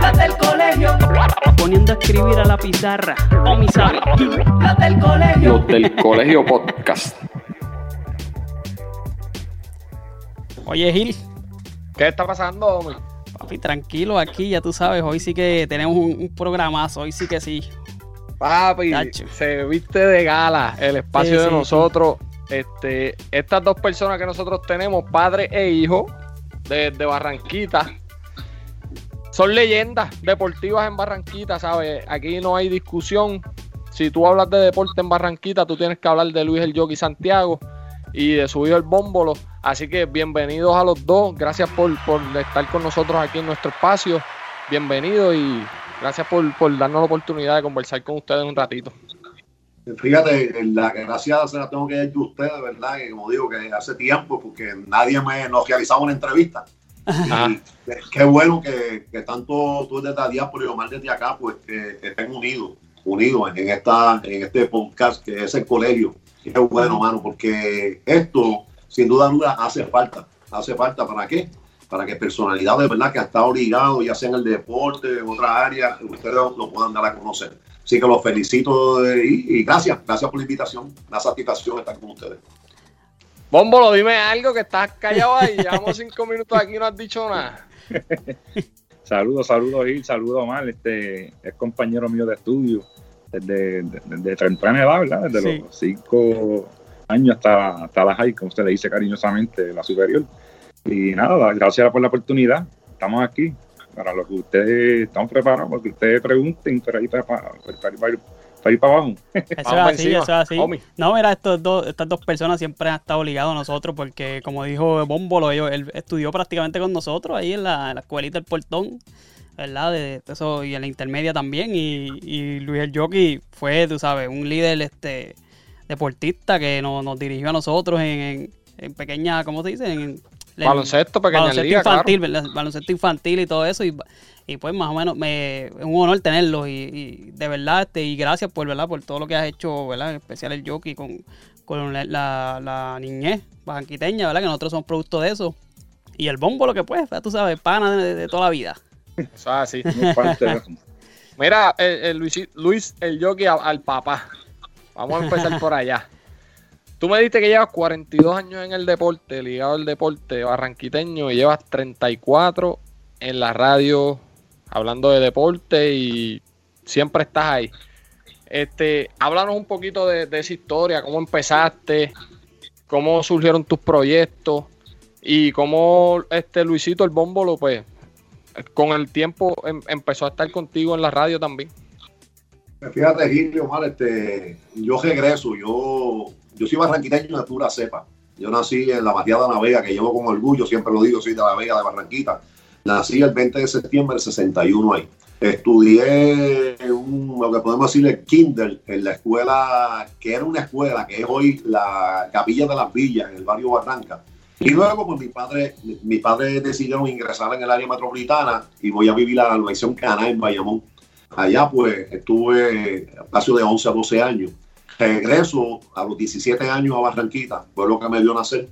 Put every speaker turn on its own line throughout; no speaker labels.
La del colegio. Poniendo a escribir a la pizarra. O mi sabe. La del colegio.
Los del colegio podcast.
Oye, Gil.
¿Qué está pasando, homie?
Papi, tranquilo aquí, ya tú sabes. Hoy sí que tenemos un, un programazo. Hoy sí que sí.
Papi,
Tacho.
se viste de gala el espacio
Sí,
de
sí,
nosotros. Este, estas dos personas que nosotros tenemos, padre e hijo, de, de Barranquita, son leyendas deportivas en Barranquita, ¿sabes? Aquí no hay discusión. Si tú hablas de deporte en Barranquita, tú tienes que hablar de Luis el Yogi Santiago y de su hijo el Bómbolo. Así que bienvenidos a los dos. Gracias por, por estar con nosotros aquí en nuestro espacio. Bienvenidos y gracias por, por darnos la oportunidad de conversar con ustedes un ratito.
Fíjate, la gracias se la tengo que dar a ustedes, ¿verdad? Que como digo, que hace tiempo, porque nadie me nos realizaba una entrevista.
Ajá.
Y qué bueno que, que tanto tú desde la diáspora y Omar desde acá, pues que estén unidos, unidos en, esta, en este podcast que es el colegio. Qué bueno, mano, porque esto, sin duda alguna, hace falta. ¿Hace falta para qué? Para que personalidades, ¿verdad? Que han estado ligados, ya sea en el deporte, en otras áreas, ustedes lo puedan dar a conocer. Así que los felicito eh, y, y gracias, gracias por la invitación. Una satisfacción estar con ustedes.
Bómbolo, dime algo que estás callado ahí. Llevamos cinco minutos aquí y no has dicho nada.
Saludos, saludos Gil, saludos Omar, este es compañero mío de estudio desde de, de- de temprana edad, ¿verdad? Desde
Sí.
los cinco años hasta, hasta la high, como usted le dice cariñosamente, la superior. Y nada, gracias por la oportunidad. Estamos aquí para lo que ustedes están preparados, porque ustedes pregunten para ir para, para, para ir, para ir- para ir para abajo.
Eso es así, eso es así. No, mira, estos dos, estas dos personas siempre han estado ligados a nosotros porque, como dijo Bómbolo, ellos, él estudió prácticamente con nosotros ahí en la, en la escuelita del Portón, ¿verdad? De, de eso, y en la intermedia también. Y, y Luis el Jockey fue, tú sabes, un líder este deportista que nos, nos dirigió a nosotros en, en, en pequeña, ¿cómo se dice? En,
Baloncesto,
baloncesto
liga,
infantil, ¿verdad? baloncesto infantil y todo eso y, y pues más o menos me es un honor tenerlos y, y de verdad este y gracias por verdad por todo lo que has hecho verdad en especial el jockey con, con la, la, la niñez bajanquiteña verdad que nosotros somos producto de eso y el bombo lo que pues tú sabes pana de, de toda la vida
parte.
Mira, el, el Luis, Luis el jockey al, al papá. Vamos a empezar por allá. Tú me dijiste que llevas 42 años en el deporte, ligado al deporte barranquiteño, y llevas 34 en la radio hablando de deporte y siempre estás ahí. Este, háblanos un poquito de, esa historia, cómo empezaste, cómo surgieron tus proyectos y cómo este Luisito el Bómbolo, pues, con el tiempo em- empezó a estar contigo en la radio también.
Fíjate, Gil, Omar, este, yo regreso, yo, yo soy barranquiteño de pura cepa. Yo nací en la Barriada de la Vega, que llevo con orgullo, siempre lo digo, soy de la Vega de Barranquita. Nací el 20 de septiembre del 61 ahí. Estudié un, lo que podemos decir el kinder en la escuela, que era una escuela, que es hoy la Capilla de las Villas, en el barrio Barranca. Y luego, pues mi padre, mis padres decidieron ingresar en el área metropolitana y voy a vivir la Universidad Caná en Bayamón. Allá pues estuve espacio de 11 a 12 años. Regreso a los 17 años a Barranquita, fue lo que me dio nacer.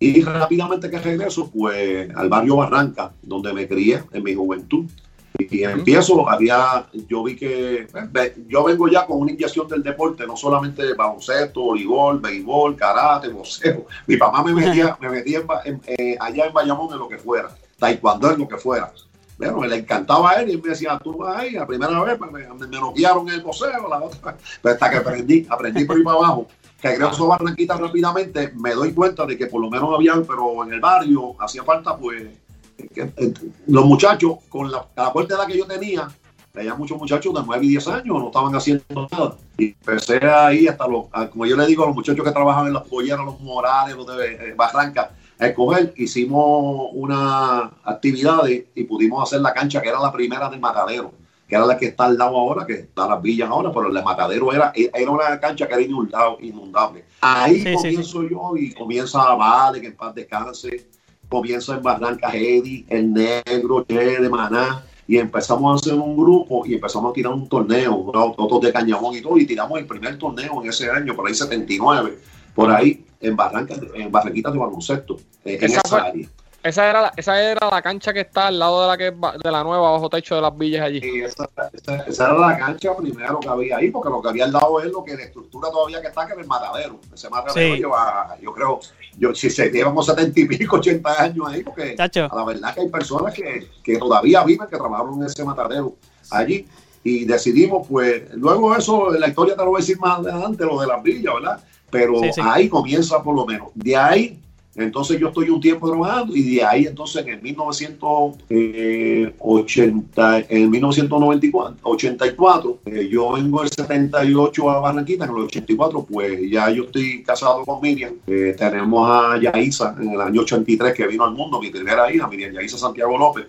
Y rápidamente que regreso, pues al barrio Barranca, donde me crié en mi juventud. Y empiezo, había, yo vi que, ve, yo vengo ya con una inyección del deporte, no solamente baloncesto, voleibol, béisbol, karate, boxeo. Mi papá me metía, me metía en- en- eh, allá en Bayamón en lo que fuera, taekwondo en lo que fuera. Bueno, le encantaba a él y me decía, tú vas ahí, la primera vez pues, me, me, me noquearon el boxeo, la otra, pero hasta que aprendí, aprendí por ahí para abajo. Que regreso a Barranquita rápidamente, me doy cuenta de que por lo menos había, pero en el barrio hacía falta, pues, eh, los muchachos, con la, la corta edad que yo tenía, había muchos muchachos de 9 y 10 años, no estaban haciendo nada. Y empecé ahí hasta los, como yo le digo a los muchachos que trabajan en las polleras, los morales, los de eh, Barranca, a escoger, hicimos una actividad y, pudimos hacer la cancha que era la primera del matadero, que era la que está al lado ahora, que está en las villas ahora, pero el de matadero era, era una cancha que era inundable. inundable. Ahí
Sí, sí,
comienzo yo y comienza Vale, que en paz descanse, comienza en Barranca Eddie, el negro, Che de Maná, y empezamos a hacer un grupo y empezamos a tirar un torneo, unos- otros de Cañamón y todo, y tiramos el primer torneo en ese año, por ahí 79, por ahí en Barranca, en Barranquitas de baloncesto, en, en
Esa
esa
fue-
área.
Esa era, la, esa era la cancha que está al lado de la que es de la nueva bajo techo de las villas allí.
Y esa, esa- esa era la cancha primero que había ahí, porque lo que había al lado es lo que la estructura todavía que está, que era el matadero. Ese matadero
Sí.
lleva, yo creo, yo, si se llevamos 70 y pico, 80 años ahí, porque
Chacho.
a la verdad que hay personas que, que todavía viven, que trabajaron en ese matadero allí. Y decidimos, pues, luego eso, la historia te lo voy a decir más adelante, lo de las villas, ¿verdad? Pero
Sí, sí.
ahí comienza por lo menos. De ahí, entonces yo estoy un tiempo trabajando y de ahí entonces en 1980, en 1994, 84, eh, yo vengo el 78 a Barranquita, en el 84, pues ya yo estoy casado con Miriam. Eh, tenemos a Yaisa en el año 83 que vino al mundo, mi primera hija, Miriam Yaisa Santiago López.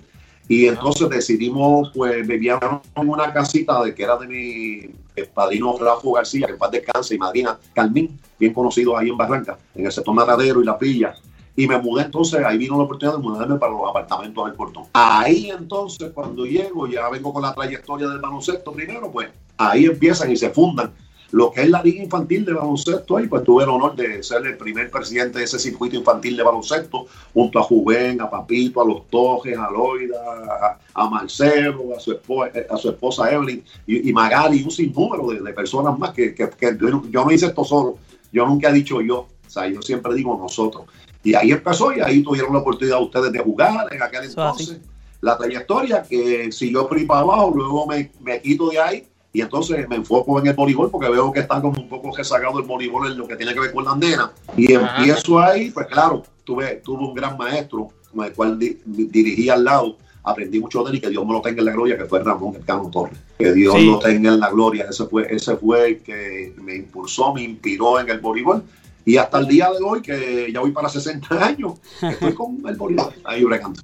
Y entonces decidimos, pues, vivíamos en una casita de que era de mi eh, padrino Rafa García, que en paz descanse, y madrina Carmín, bien conocido ahí en Barranca, en el sector Matadero y La Pilla. Y me mudé entonces, ahí vino la oportunidad de mudarme para los apartamentos del portón. Ahí entonces, cuando llego, ya vengo con la trayectoria del baloncesto primero, pues ahí empiezan y se fundan lo que es la Liga Infantil de Baloncesto ahí, pues tuve el honor de ser el primer presidente de ese circuito infantil de baloncesto, junto a Juven, a Papito, a los Tojes, a Loida, a, Marcelo, a su, esposa, a su esposa Evelyn y, y Magali, un sinnúmero de, de personas más que, que, que yo, yo no hice esto solo, yo nunca he dicho yo, o sea, yo siempre digo nosotros. Y ahí empezó y ahí tuvieron la oportunidad ustedes de jugar en aquel
así.
entonces. La trayectoria que por ahí para abajo, luego me, me quito de ahí y entonces me enfoco en el voleibol porque veo que está como un poco rezagado el voleibol en lo que tiene que ver con las nenas. Y
Ajá.
empiezo ahí, pues claro, tuve, tuve un gran maestro con el cual di- dirigí al lado. Aprendí mucho de él y que Dios me lo tenga en la gloria, que fue Ramón Elcano Torres. Que Dios
Sí.
lo tenga en la gloria. Ese fue, ese fue el que me impulsó, me inspiró en el voleibol. Y hasta el día de hoy, que ya voy para 60 años, estoy con el voleibol ahí bregando.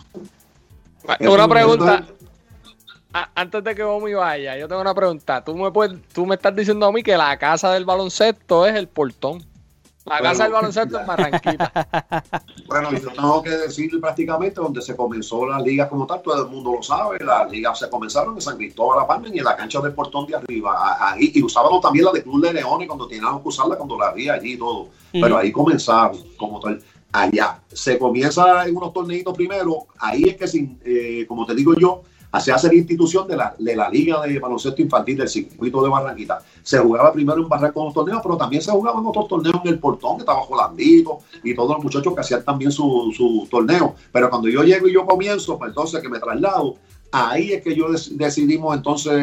Una pregunta, antes de que Omi vaya, yo tengo una pregunta. Tú me, puedes, tú me estás diciendo a mí que la casa del baloncesto es el portón. La
Bueno,
casa del baloncesto es Barranquita.
Bueno, yo tengo que decir prácticamente donde se comenzó la liga como tal, todo el mundo lo sabe, las ligas se comenzaron en San Cristóbal La Palma y en la cancha del portón de arriba, ahí, y usábamos también la de Club de Leones cuando teníamos que usarla cuando la había allí y todo, pero ahí comenzaron como tal. Allá se comienza en unos torneitos primero, ahí es que, sin, eh, como te digo yo, se hace institución de la, de la Liga de Baloncesto Infantil del Circuito de Barranquita. Se jugaba primero en Barranca con los torneos, pero también se jugaban otros torneos en el portón, que estaba Jolandito y todos los muchachos que hacían también su, su torneo. Pero cuando yo llego y yo comienzo, pues entonces que me traslado, ahí es que yo decidimos entonces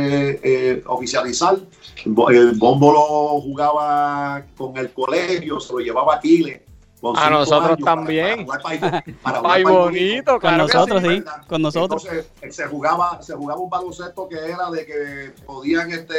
eh, oficializar. El bombo lo jugaba con el colegio, se lo llevaba a Aquiles. Con
A
cinco
nosotros
para-
también.
Para, jugar para- para jugar
Ay,
para
bonito,
Con
claro
nosotros,
sí.
Con nosotros.
Entonces se jugaba, se jugaba un baloncesto que era de que podían este,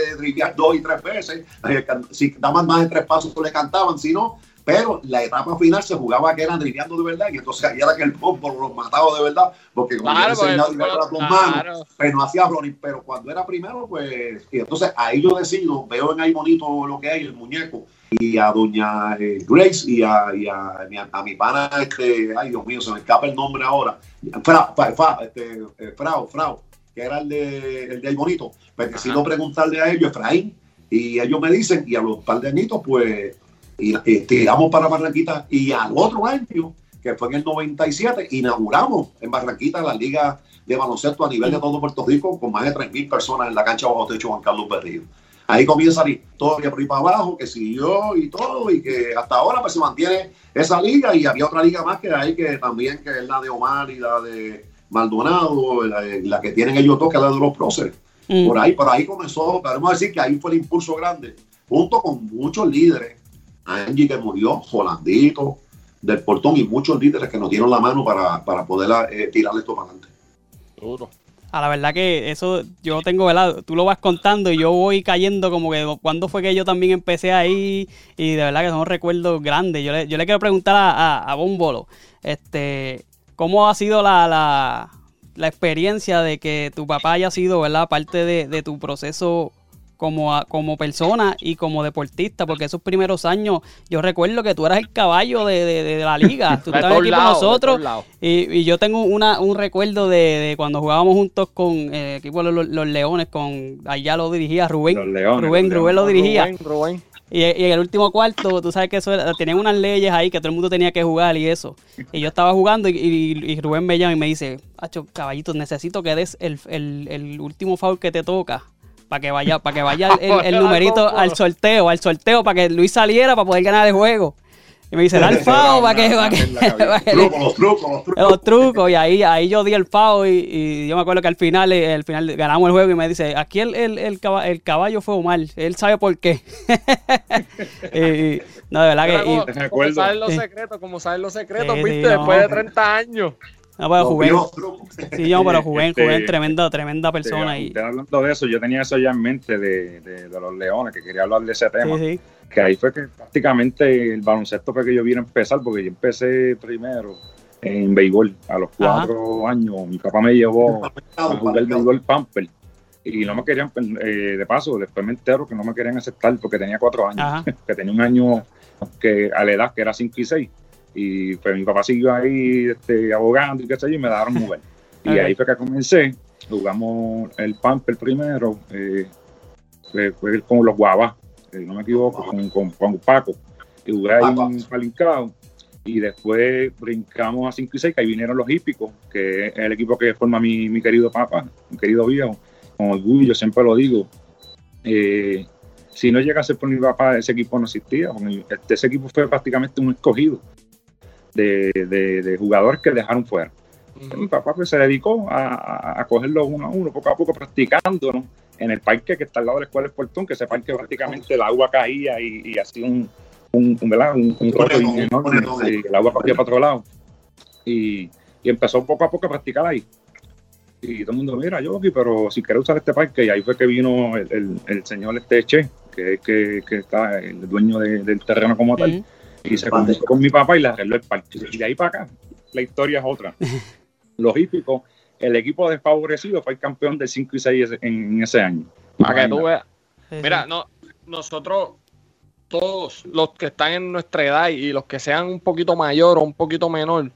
dos y tres veces. Eh, Si daban más de tres pasos, le cantaban, si no. Pero la etapa final se jugaba que eran driviando de verdad, y entonces ahí era que el bombo los mataba de verdad, porque como
Claro, pues,
con dos
claro.
manos, pero no hacía running. Pero cuando era primero, pues. Y entonces ahí yo decido, veo en ahí bonito lo que hay, el muñeco, y a doña eh, Grace y a, y a, mi- a mi pana, este, ay Dios mío, se me escapa el nombre ahora, Fra, Fra, Fra, este, eh, Frau, Frau, que era el de, el de ahí bonito, pues decido preguntarle a ellos, Efraín, y ellos me dicen, y a los par de añitos, pues, y, tiramos para Barranquita, y al otro año que fue en el 97, inauguramos en Barranquita la Liga de Baloncesto a nivel de todo Puerto Rico con más de 3.000 personas en la cancha bajo techo Juan Carlos Berrío. Ahí comienza la historia por ahí para abajo, que siguió y todo, y que hasta ahora pues se mantiene esa liga y había otra liga más que hay que también, que es la de Omar y la de Maldonado, la, que tienen ellos dos, que es la de los próceres. Mm. Por ahí, por ahí comenzó, podemos decir que ahí fue el impulso grande, junto con muchos líderes, Angie que murió, Jolandito, del portón y muchos líderes que nos dieron la mano para, para poder eh, tirar esto para adelante.
Duro. A la verdad que eso yo tengo velado. Tú lo vas contando y yo voy cayendo como que cuando fue que yo también empecé ahí y de verdad que son recuerdos grandes. Yo le, yo le quiero preguntar a, a, Bombolo, este, ¿cómo ha sido la, la, la, experiencia de que tu papá haya sido, ¿verdad? Parte de, de tu proceso como, como persona y como deportista, porque esos primeros años, yo recuerdo que tú eras el caballo de, la liga, tú estabas aquí con nosotros y, yo tengo una, un recuerdo de, cuando jugábamos juntos con el eh, equipo de los, Leones, con allá lo dirigía Rubén, Rubén, Rubén lo dirigía. Y, en el último cuarto, tú sabes que eso tenían unas leyes ahí que todo el mundo tenía que jugar y eso. Y yo estaba jugando y, Rubén me llama y me dice, Acho, caballito, necesito que des el, el, el último foul que te toca para que vaya, para que vaya el, numerito al sorteo, al sorteo, para que Luis saliera para poder ganar el juego. Y me dice, da el FAO para que, para que, los, trucos, los trucos, los trucos. y ahí, ahí yo di el FAO y, yo me acuerdo que al final, eh, al final ganamos el juego y me dice, aquí el, el, el, caballo, fue Omar, él sabe por qué.
no, de verdad que... Como, saben los secretos, como saben los secretos, viste, después de 30 años.
No, pero Juven. Sí, yo, pero Juven, este, tremenda, tremenda persona. y...
hablando de eso, yo tenía eso ya en mente de, de, los Leones, que quería hablar de ese tema. Que ahí fue que prácticamente el baloncesto fue que yo vine a empezar, porque yo empecé primero en béisbol a los cuatro años. Mi papá me llevó a jugar el béisbol Pamper y no me querían, eh, de paso, después me entero que no me querían aceptar porque tenía cuatro años, que tenía un año que a la edad que era cinco y seis y pues mi papá siguió ahí este, abogando y qué sé yo, y me daron jugar. Y ahí fue que comencé. Jugamos el Pamper primero, eh, fue, con los Guavas, eh, no me equivoco, con, con, Paco. Y jugué ahí en Palincao. Y después brincamos a 5 y 6, que ahí vinieron los hípicos, que es el equipo que forma mi, mi querido papá, mi querido viejo. Con orgullo, siempre lo digo. Eh, si no llegase por mi papá, ese equipo no existía. Este, ese equipo fue prácticamente un escogido de, jugadores que dejaron fuera. Mi papá pues, se dedicó a, cogerlo uno a uno, poco a poco, practicando en el parque que está al lado de la escuela de Portón, que ese parque prácticamente el agua caía y, y hacía un, un, un, un, un y el agua corría para otro lado. Y, y, empezó poco a poco a practicar ahí. Y todo el mundo, mira, yo aquí, pero si quieres usar este parque, y ahí fue que vino el, el, señor este Che, que es que, que, está el dueño del terreno como tal. Y se comunicó con mi papá y le arregló el partido. Y de ahí para acá, la historia es otra. Los hípicos, el equipo desfavorecido fue el campeón de 5 y 6 en, ese año.
Para que tú veas. Mira, no, nosotros, todos los que están en nuestra edad y los que sean un poquito mayor o un poquito menor,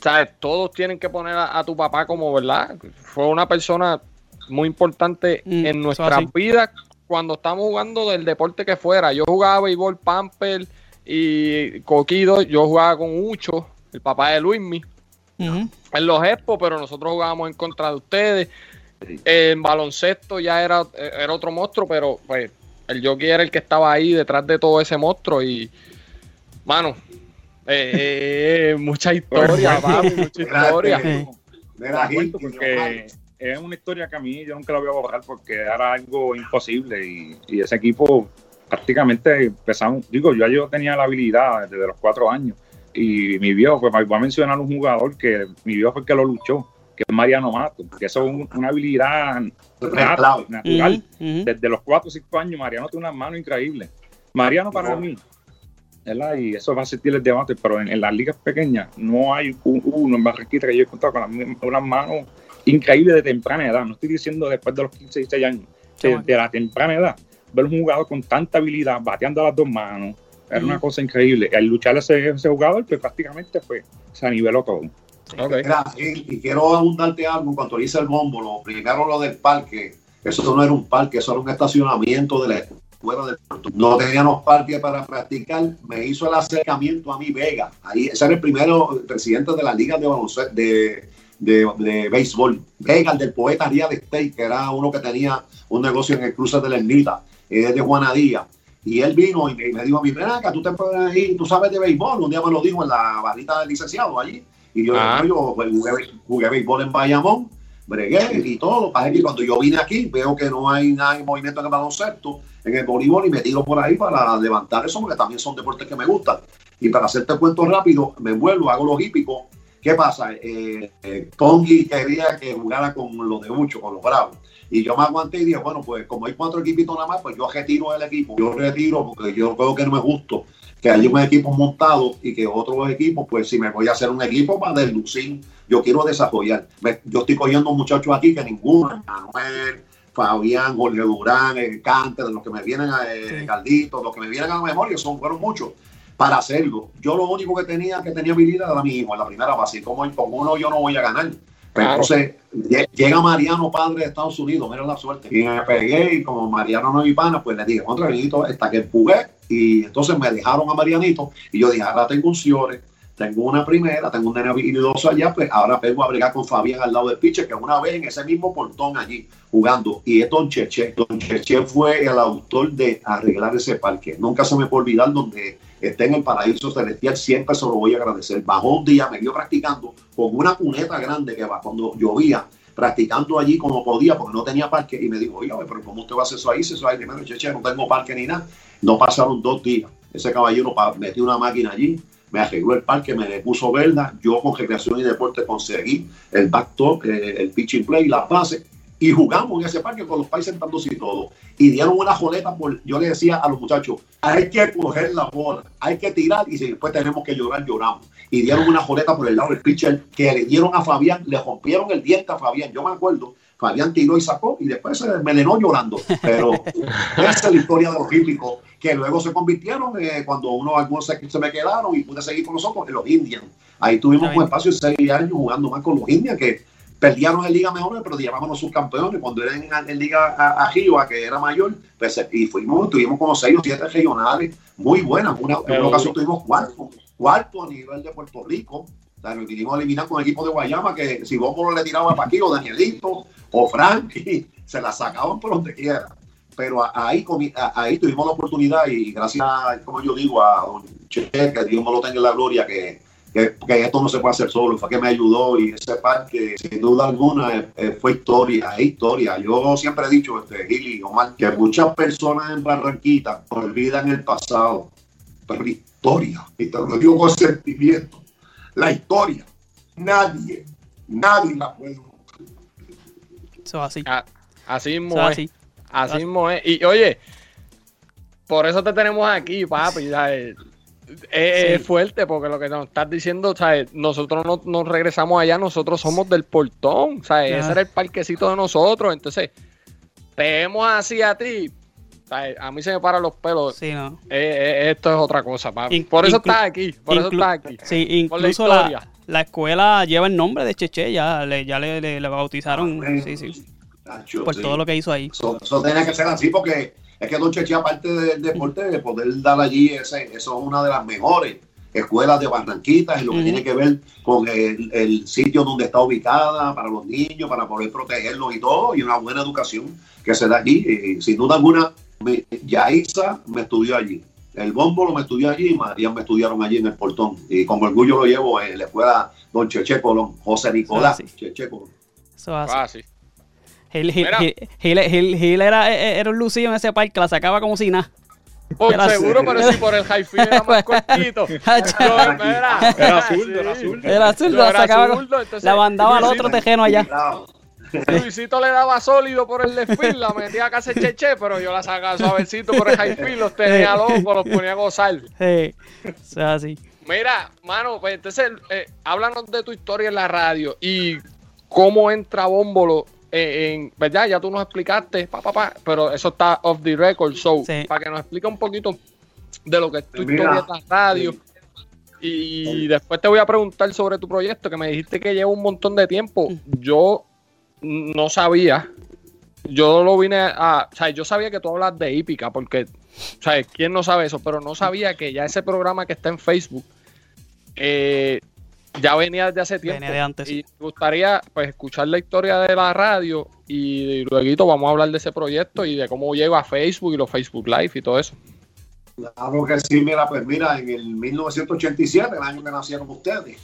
¿sabes? Todos tienen que poner a, tu papá como, ¿verdad? Fue una persona muy importante mm, en nuestras vidas cuando estamos jugando del deporte que fuera. Yo jugaba béisbol, pamper, y Coquido, yo jugaba con Ucho, el papá de Luismi, en los Expo, pero nosotros jugábamos en contra de ustedes. En baloncesto ya era, era otro monstruo, pero pues el jockey era el que estaba ahí detrás de todo ese monstruo y, mano, eh, eh, eh mucha historia, mucha historia.
porque es una historia que a mí yo nunca la voy a borrar porque era algo imposible y, y ese equipo prácticamente empezamos, digo, yo, yo tenía la habilidad desde los cuatro años y mi viejo, pues voy a mencionar un jugador que mi viejo fue el que lo luchó, que es Mariano Mato, que eso es una habilidad natural. Desde los cuatro o cinco años, Mariano tiene una mano increíble. Mariano para mí, ¿verdad? y eso va a sentir el debate, pero en, las ligas pequeñas no hay uno en Barranquita que yo he contado con unas manos increíbles de temprana edad. No estoy diciendo después de los 15, 16 años, de la temprana edad ver un jugador con tanta habilidad, bateando a las dos manos, era una cosa increíble. Al luchar ese, ese jugador, pues prácticamente fue, se niveló todo.
y, quiero abundarte algo, cuando hice el bombo, lo explicaron lo del parque, eso no era un parque, eso era un estacionamiento de la fuera del puerto. No teníamos parque para practicar. Me hizo el acercamiento a mi Vega. Ahí, ese era el primero presidente de la liga de baloncesto, de, de, de béisbol. Vega, el del poeta Real Estate, que era uno que tenía un negocio en el cruce de la Ermita, eh, de Juana Díaz. Y él vino y me, me dijo a mí, ven acá, tú te puedes ir, tú sabes de béisbol. Un día me lo dijo en la barrita del licenciado allí. Y yo,
Ah.
yo pues, jugué, jugué béisbol en Bayamón, bregué y todo. Para que cuando yo vine aquí, veo que no hay nada en movimiento en el baloncesto, en el voleibol, y me tiro por ahí para levantar eso, porque también son deportes que me gustan. Y para hacerte el cuento rápido, me vuelvo, hago los hípicos. ¿Qué pasa? Eh, eh, Pongi quería que jugara con los de mucho, con los bravos. Y yo me aguanté y dije, bueno, pues como hay cuatro equipitos nada más, pues yo retiro el equipo. Yo retiro porque yo creo que no es justo que haya un equipo montado y que otros equipos, pues si me voy a hacer un equipo para deslucir, yo quiero desarrollar. Me- yo estoy cogiendo muchachos aquí que ninguno, Manuel, Fabián, Jorge Durán, el Cante, de los que me vienen a eh,
Sí.
Galdito, los que me vienen a la memoria, son fueron muchos para hacerlo. Yo lo único que tenía que tenía habilidad era mi hijo en la primera base. Y como con uno yo no voy a ganar. Pero
Claro.
entonces lle- llega Mariano, padre de Estados Unidos, mira la suerte. Y me pegué y como Mariano no es mi pana, pues le dije, contra Benito, hasta que jugué. Y entonces me dejaron a Marianito y yo dije, ahora tengo un Ciore, tengo una primera, tengo un nene habilidoso allá, pues ahora vengo a bregar con Fabián al lado del pitcher, que una vez en ese mismo portón allí jugando. Y es Don Cheche. Don Cheche fue el autor de arreglar ese parque. Nunca se me puede olvidar donde esté en paraíso celestial, siempre se lo voy a agradecer. Bajó un día, me vio practicando con una cuneta grande que va cuando llovía, practicando allí como podía, porque no tenía parque, y me dijo, oiga, pero ¿cómo usted va a hacer eso ahí? Eso ahí primero, cheche, no tengo parque ni nada. No pasaron dos días. Ese caballero metió una máquina allí, me arregló el parque, me le puso verda, yo con recreación y deporte conseguí el backtop, eh, el pitching play, las bases, y jugamos en ese parque con los pais sentándose y todo. Y dieron una joleta por, yo le decía a los muchachos, hay que coger la bola, hay que tirar, y si después tenemos que llorar, lloramos. Y dieron una joleta por el lado del pitcher que le dieron a Fabián, le rompieron el diente a Fabián, yo me acuerdo. Fabián tiró y sacó y después se envenenó llorando. Pero esa es la historia de los hípicos, que luego se convirtieron eh, cuando uno, algunos se, se me quedaron y pude seguir con nosotros, los Indians. Ahí tuvimos un espacio de seis años jugando más con los Indians, que perdieron en Liga Mejor, pero llevábamos subcampeones. Cuando eran en, en Liga a, a Jiva, que era mayor, pues, y fuimos, tuvimos como seis o siete regionales muy buenas. Una, en una ocasión tuvimos cuarto, cuarto a nivel de Puerto Rico. O sea, nos vinimos a eliminar con el equipo de Guayama, que si vos le tiraba para aquí, o Danielito, o Frankie, se la sacaban por donde quiera. Pero ahí, ahí tuvimos la oportunidad y gracias, como yo digo, a don Che, que Dios me lo tenga en la gloria, que, que, que esto no se puede hacer solo, fue que me ayudó y ese parque, sin duda alguna, eh, eh, fue historia, es historia. Yo siempre he dicho, este, Gili, Omar, que muchas personas en Barranquita olvidan el pasado, pero la historia, y te lo digo con sentimiento, la historia, nadie, nadie la puede
Eso es así.
Ah, Así mismo
es. así.
Así mismo es. Y oye, por eso te tenemos aquí, papi. ¿sabes? Es,
Sí.
fuerte porque lo que nos estás diciendo, ¿sabes? nosotros no nos regresamos allá, nosotros somos del portón, ¿sabes? Ese era el parquecito de nosotros. Entonces, te vemos así a ti. ¿sabes? A mí se me paran los pelos.
Sí, no.
Eh, eh, esto es otra cosa, papi.
In-
por eso estás aquí. Por eso estás aquí.
Sí,
la
incluso la, la escuela lleva el nombre de Cheche, ya le, ya le, le- le bautizaron. Sí, sí. Por
sí.
todo lo que hizo ahí.
Eso, eso tenía que ser así porque es que Don Cheche, aparte del deporte, de poder dar allí, ese, eso es una de las mejores escuelas de Barranquitas en lo que tiene que ver con el, el sitio donde está ubicada para los niños, para poder protegerlos y todo, y una buena educación que se da allí. Y, sin duda alguna, mi- Yaisa me estudió allí. El Bómbolo me estudió allí y María me estudiaron allí en el portón. Y con orgullo lo llevo en la escuela Don Cheche Colón, José Nicolás
Ah.
Ah,
Cheche Colón.
Eso. Gil, Gil-. Gil- Gil- Gil- Gil era, era un lucido en ese parque, la sacaba como si nada.
Por
Era-
seguro, pero si por el high field era más cortito.
Era zurdo, era zurdo.
Era azul, la
era
sacaba,
entonces,
la mandaba al otro tejeno allá.
Claro.
Luisito le daba sólido por el left field, la metía casi cheche, pero yo la sacaba suavecito por el high field, los tenía locos, los ponía a gozar.
Sí, es así.
Mira, mano, pues entonces, eh, háblanos de tu historia en la radio y cómo entra Bómbolo eh, en, ¿verdad? Ya tú nos explicaste, pa, pa, pa, pero eso está off the record, so,
Sí.
para que nos explique un poquito de lo que es tu
Mira,
historia en la radio.
sí.
Y después te voy a preguntar sobre tu proyecto, que me dijiste que lleva un montón de tiempo. Yo no sabía yo lo vine a. O sea, yo sabía que tú hablas de hípica, porque. O sea, ¿quién no sabe eso? Pero no sabía que ya ese programa que está en Facebook. eh, ya venía desde hace tiempo.
Venía de antes.
Y me gustaría pues escuchar la historia de la radio y luego vamos a hablar de ese proyecto y de cómo llega a Facebook y los Facebook Live y todo eso.
Claro que sí, mira, pues mira, en el 1987, el año que nacieron ustedes,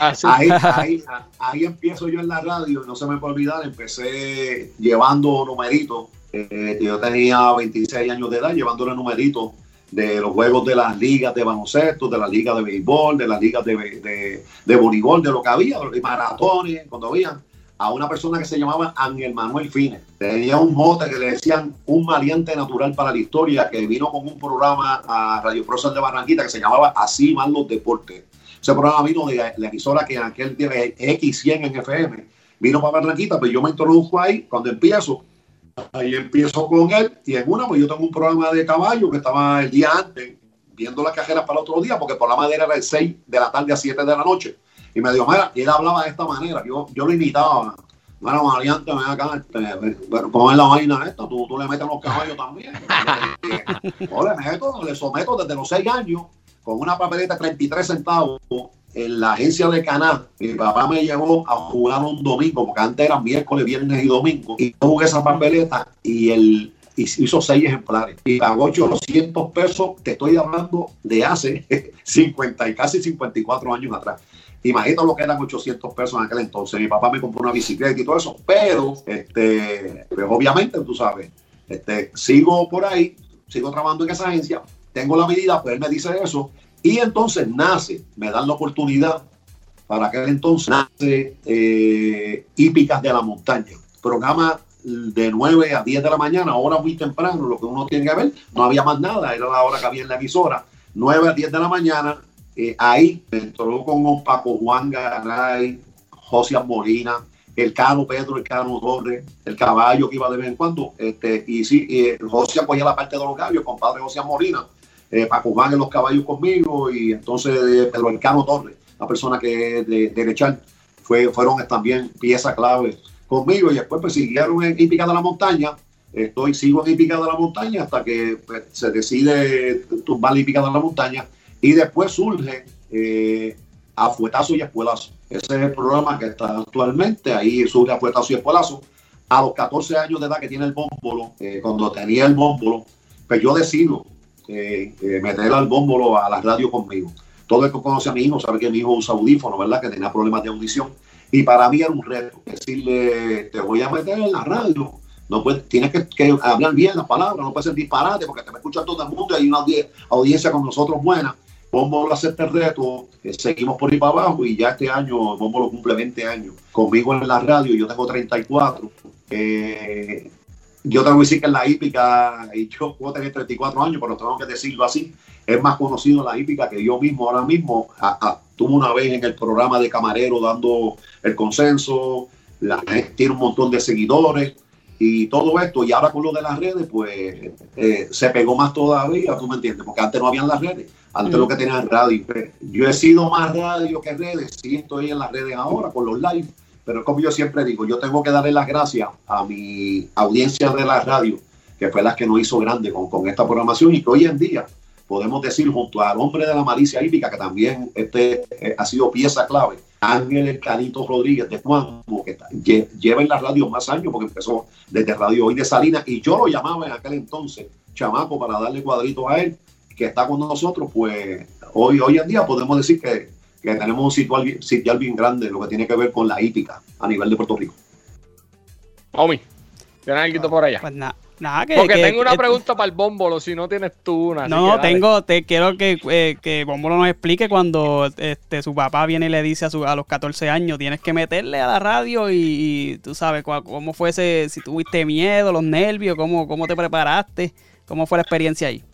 Ah, sí.
ahí, ahí, ahí empiezo yo en la radio, no se me puede olvidar, empecé llevando numeritos, eh, yo tenía 26 años de edad, llevándole numeritos de los juegos de las ligas de baloncesto, de las ligas de béisbol, de las ligas de, de, de voleibol, de lo que había, de maratones, cuando había a una persona que se llamaba Ángel Manuel Fines. Tenía un mote que le decían un valiente natural para la historia, que vino con un programa a Radio Prosa de Barranquita que se llamaba Así van los deportes. Ese programa vino de la emisora que en aquel día X100 en FM. Vino para Barranquita, pues yo me introduzco ahí cuando empiezo. Ahí empiezo con él y en una, pues yo tengo un programa de caballo que estaba el día antes viendo las cajeras para el otro día, porque por la madera era el 6 de la tarde a 7 de la noche. Y me dijo, mira, él hablaba de esta manera, yo, yo lo imitaba. Bueno, Mariante, ven acá, este, bueno, ¿cómo es la vaina esta? Tú, tú le metes los caballos también. Yo le meto, le someto desde los 6 años con una papeleta de 33 centavos en la agencia de Canal. Mi papá me llevó a jugar un domingo, porque antes eran miércoles, viernes y domingo. Y yo jugué esa papeleta y el y hizo seis ejemplares y pagó 800 pesos. Te estoy hablando de hace 50 y casi 54 años atrás. Imagínate lo que eran 800 pesos en aquel entonces. Mi papá me compró una bicicleta y todo eso, pero este, pues obviamente, tú sabes, este, sigo por ahí, sigo trabajando en esa agencia, tengo la medida, pues él me dice eso, y entonces nace, me dan la oportunidad para aquel entonces nace eh, Hípicas de la Montaña, programa de 9 a 10 de la mañana, ahora muy temprano, lo que uno tiene que ver, no había más nada, era la hora que había en la emisora, 9 a 10 de la mañana, eh, ahí me entró con Paco Juan Garay, José Molina, el Cano Pedro, el Cano Torres, el caballo que iba de vez en cuando, este, y sí, eh, José apoya la parte de los gallos, compadre José Molina, eh, Paco Juan en los caballos conmigo, y entonces eh, Pedro el Cano Torres, la persona que de, derechar, fue, fueron también pieza clave conmigo, y después pues siguieron en Hípica de la Montaña, estoy, sigo en Hípica de la Montaña hasta que pues, se decide tumbar la Hípica de la Montaña, y después surge eh, a fuetazo y espuelazo. Ese es el programa que está actualmente. Ahí surge a fuetazo y espuelazo. A los 14 años de edad que tiene el bómbolo, eh, cuando tenía el bómbolo, pues yo decido eh, eh, meter al bómbolo a la radio conmigo. Todo el que conoce a mi hijo sabe que mi hijo usa audífono, ¿verdad? Que tenía problemas de audición. Y para mí era un reto decirle, te voy a meter en la radio. No puedes, tienes que, que hablar bien las palabras, no puedes ser disparate porque te me escucha todo el mundo y hay una audi audiencia con nosotros buena. Bombo acepta el reto, eh, seguimos por ahí para abajo y ya este año Bombo lo cumple 20 años conmigo en la radio, yo tengo 34. Eh, yo te voy a decir que en la hípica, y yo puedo tener 34 años, pero tengo que decirlo así, es más conocido en la hípica que yo mismo ahora mismo. A, a, tuve una vez en el programa de camarero dando el consenso, la gente tiene un montón de seguidores y todo esto, y ahora con lo de las redes, pues eh, se pegó más todavía, tú me entiendes, porque antes no habían las redes, antes mm. lo que tenían radio. Yo he sido más radio que redes, sí estoy en las redes ahora con los live, pero como yo siempre digo, yo tengo que darle las gracias a mi audiencia de la radio, que fue la que nos hizo grande con, con esta programación y que hoy en día podemos decir junto al hombre de la malicia hípica, que también este, eh, ha sido pieza clave, Ángel El Canito Rodríguez de Juan, que está, lleva en la radio más años porque empezó desde Radio Hoy de Salinas y yo lo llamaba en aquel entonces chamaco para darle cuadritos a él, que está con nosotros, pues hoy, hoy en día podemos decir que, que tenemos un sitial, sitial bien grande, lo que tiene que ver con la hípica a nivel de Puerto Rico.
Omi, ¿tienes algo por allá?
Pues nada. Nada, que,
Porque
que,
tengo una
que,
pregunta para el Bómbolo, si no tienes tú una.
No, tengo, te quiero que, eh, que Bómbolo nos explique cuando este, su papá viene y le dice a, su, a los 14 años, tienes que meterle a la radio y, y tú sabes cómo fue ese, si tuviste miedo, los nervios, cómo, cómo te preparaste, cómo fue la experiencia ahí.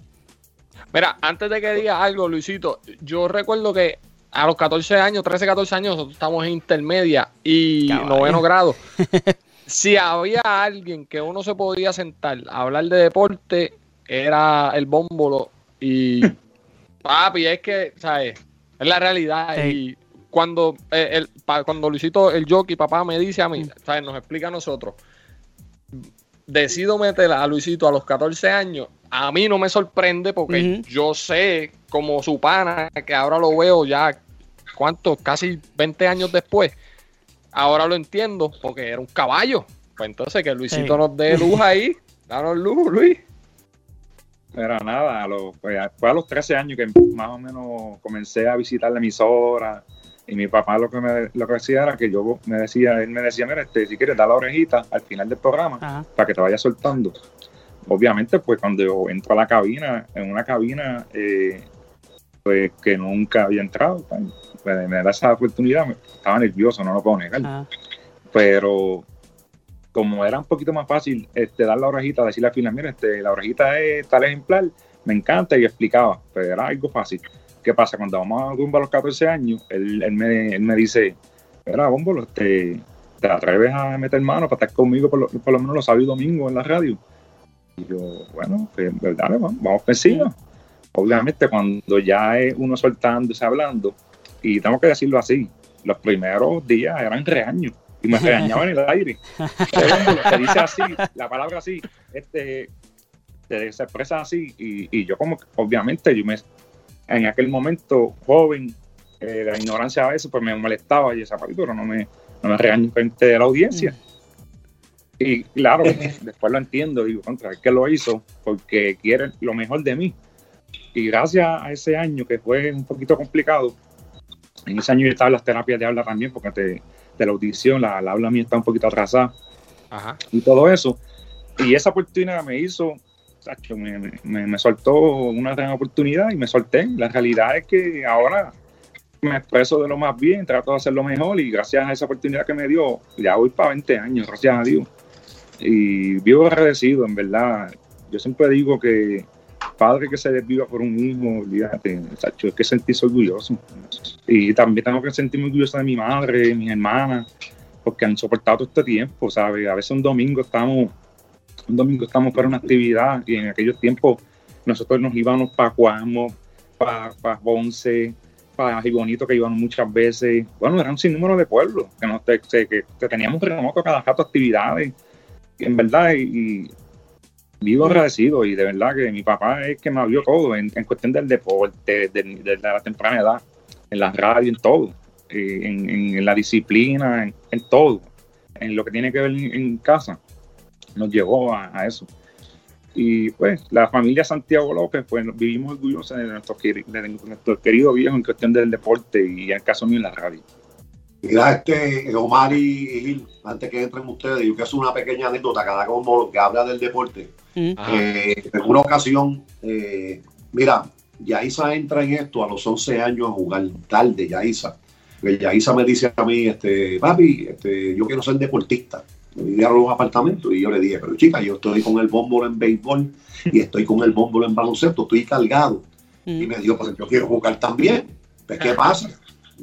Mira, antes de que diga algo, Luisito, yo recuerdo que a los 14 años, 13, 14 años, nosotros estamos en intermedia y Caballo. noveno grado. si había alguien que uno se podía sentar a hablar de deporte, era el bómbolo. Y papi, es que, ¿sabes? Es la realidad. Sí. Y cuando, eh, el, cuando Luisito, el jockey, papá, me dice a mí, ¿sabes? Nos explica a nosotros. decido meter a Luisito a los 14 años, a mí no me sorprende porque yo sé como su pana, que ahora lo veo ya, ¿cuántos? Casi 20 años después. Ahora lo entiendo porque era un caballo. Pues entonces que Luisito
Sí.
nos dé luz ahí. Danos luz, Luis.
Era nada, a los, fue a- fue a los 13 años que más o menos comencé a visitar la emisora y mi papá lo que me lo que decía era que yo me decía, él me decía, mira, este, si quieres dar la orejita al final del programa
Ajá.
para que te vayas soltando. Obviamente, pues cuando yo entro a la cabina, en una cabina eh, pues que nunca había entrado, pues, pues, me da esa oportunidad, estaba nervioso, no lo puedo negar pero como era un poquito más fácil este, dar la orejita, decirle al final, mira, este, la orejita es tal ejemplar, me encanta y explicaba, pero era algo fácil. ¿Qué pasa? Cuando vamos a rumbo a los 14 años, él, él me, él me dice, mira, Bómbolo, este, ¿te atreves a meter mano para estar conmigo por lo, por lo menos los sábados y domingos en la radio? Y yo, bueno, pues dale, vamos, vamos encima. Obviamente cuando ya es uno soltándose, hablando, y tengo que decirlo así, los primeros días eran reaños y me regañaban en el aire. Se dice así, la palabra así, este, se, se expresa así y, y yo como, que, obviamente, yo me, en aquel momento joven, eh, la ignorancia a veces pues me molestaba y esa pero no me, no me regaño frente de la audiencia. Y claro, después lo entiendo, digo, contra, es que lo hizo porque quiere lo mejor de mí. Y gracias a ese año que fue un poquito complicado, en ese año yo estaba en las terapias de habla también, porque te- de la audición, la, la habla mía está un poquito atrasada
Ajá.
y todo eso. Y esa oportunidad me hizo, tacho, me, me, me soltó una gran oportunidad y me solté. La realidad es que ahora me expreso de lo más bien, trato de hacerlo mejor y gracias a esa oportunidad que me dio, ya voy para 20 años, gracias a Dios. Y vivo agradecido, en verdad. Yo siempre digo que padre que se desviva por un hijo, olvídate, tacho, es que sentirse orgulloso. Y también tengo que sentirme orgulloso de mi madre, de mis hermanas, porque han soportado todo este tiempo, ¿sabes? A veces un domingo estamos, un domingo estamos para una actividad y en aquellos tiempos nosotros nos íbamos para Cuamo, para pa Ponce, para Gibonito, que íbamos muchas veces. Bueno, era un sinnúmero de pueblos, que, nos, que, que, que teníamos remoto cada rato actividades. Y en verdad, y, y vivo agradecido y de verdad que mi papá es que me abrió todo en, en cuestión del deporte, de, de, la temprana edad, en la radio, en todo en, en, la disciplina, en, todo, en lo que tiene que ver en, en casa, nos llevó a, a, eso. Y pues la familia Santiago López, pues vivimos orgullosos de nuestro, de nuestro querido viejo en cuestión del deporte y en el caso mío en la radio.
Mira, este, Omar y Gil, antes que entren ustedes, yo quiero hacer una pequeña anécdota, cada como que habla del deporte.
Mm.
Eh, en una ocasión, eh, mira, Yaisa entra en esto a los 11 años a jugar tarde, Yaisa. Yaisa me dice a mí, este, papi, este, yo quiero ser deportista. Me vivía a los apartamentos y yo le dije, pero chica, yo estoy con el bómbolo en béisbol y estoy con el bómbolo en baloncesto, estoy cargado.
Mm.
Y me dijo, pues yo quiero jugar también. Pues, ¿qué pasa?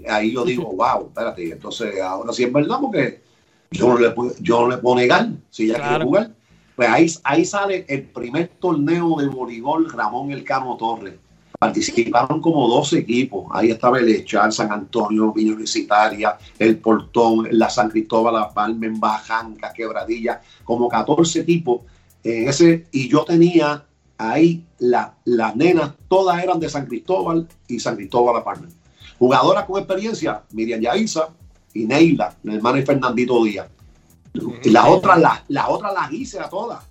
Ahí yo digo, wow, espérate, entonces ahora sí es verdad porque yo no le, puedo- yo no le puedo negar si ella
Claro.
quiere jugar. Pues ahí, ahí sale el primer torneo de voleibol Ramón Elcano Torres. Participaron como 12 equipos. Ahí estaba el Echar, San Antonio, Villa Universitaria, el Portón, la San Cristóbal, la Palma, en Bajanca, Quebradilla, como 14 equipos. En ese, y yo tenía ahí la- las nenas, todas eran de San Cristóbal y San Cristóbal La Palma. Jugadoras con experiencia, Miriam Yaiza y Neila, la hermana de Fernandito Díaz. Y las otras las la otra las hice a todas.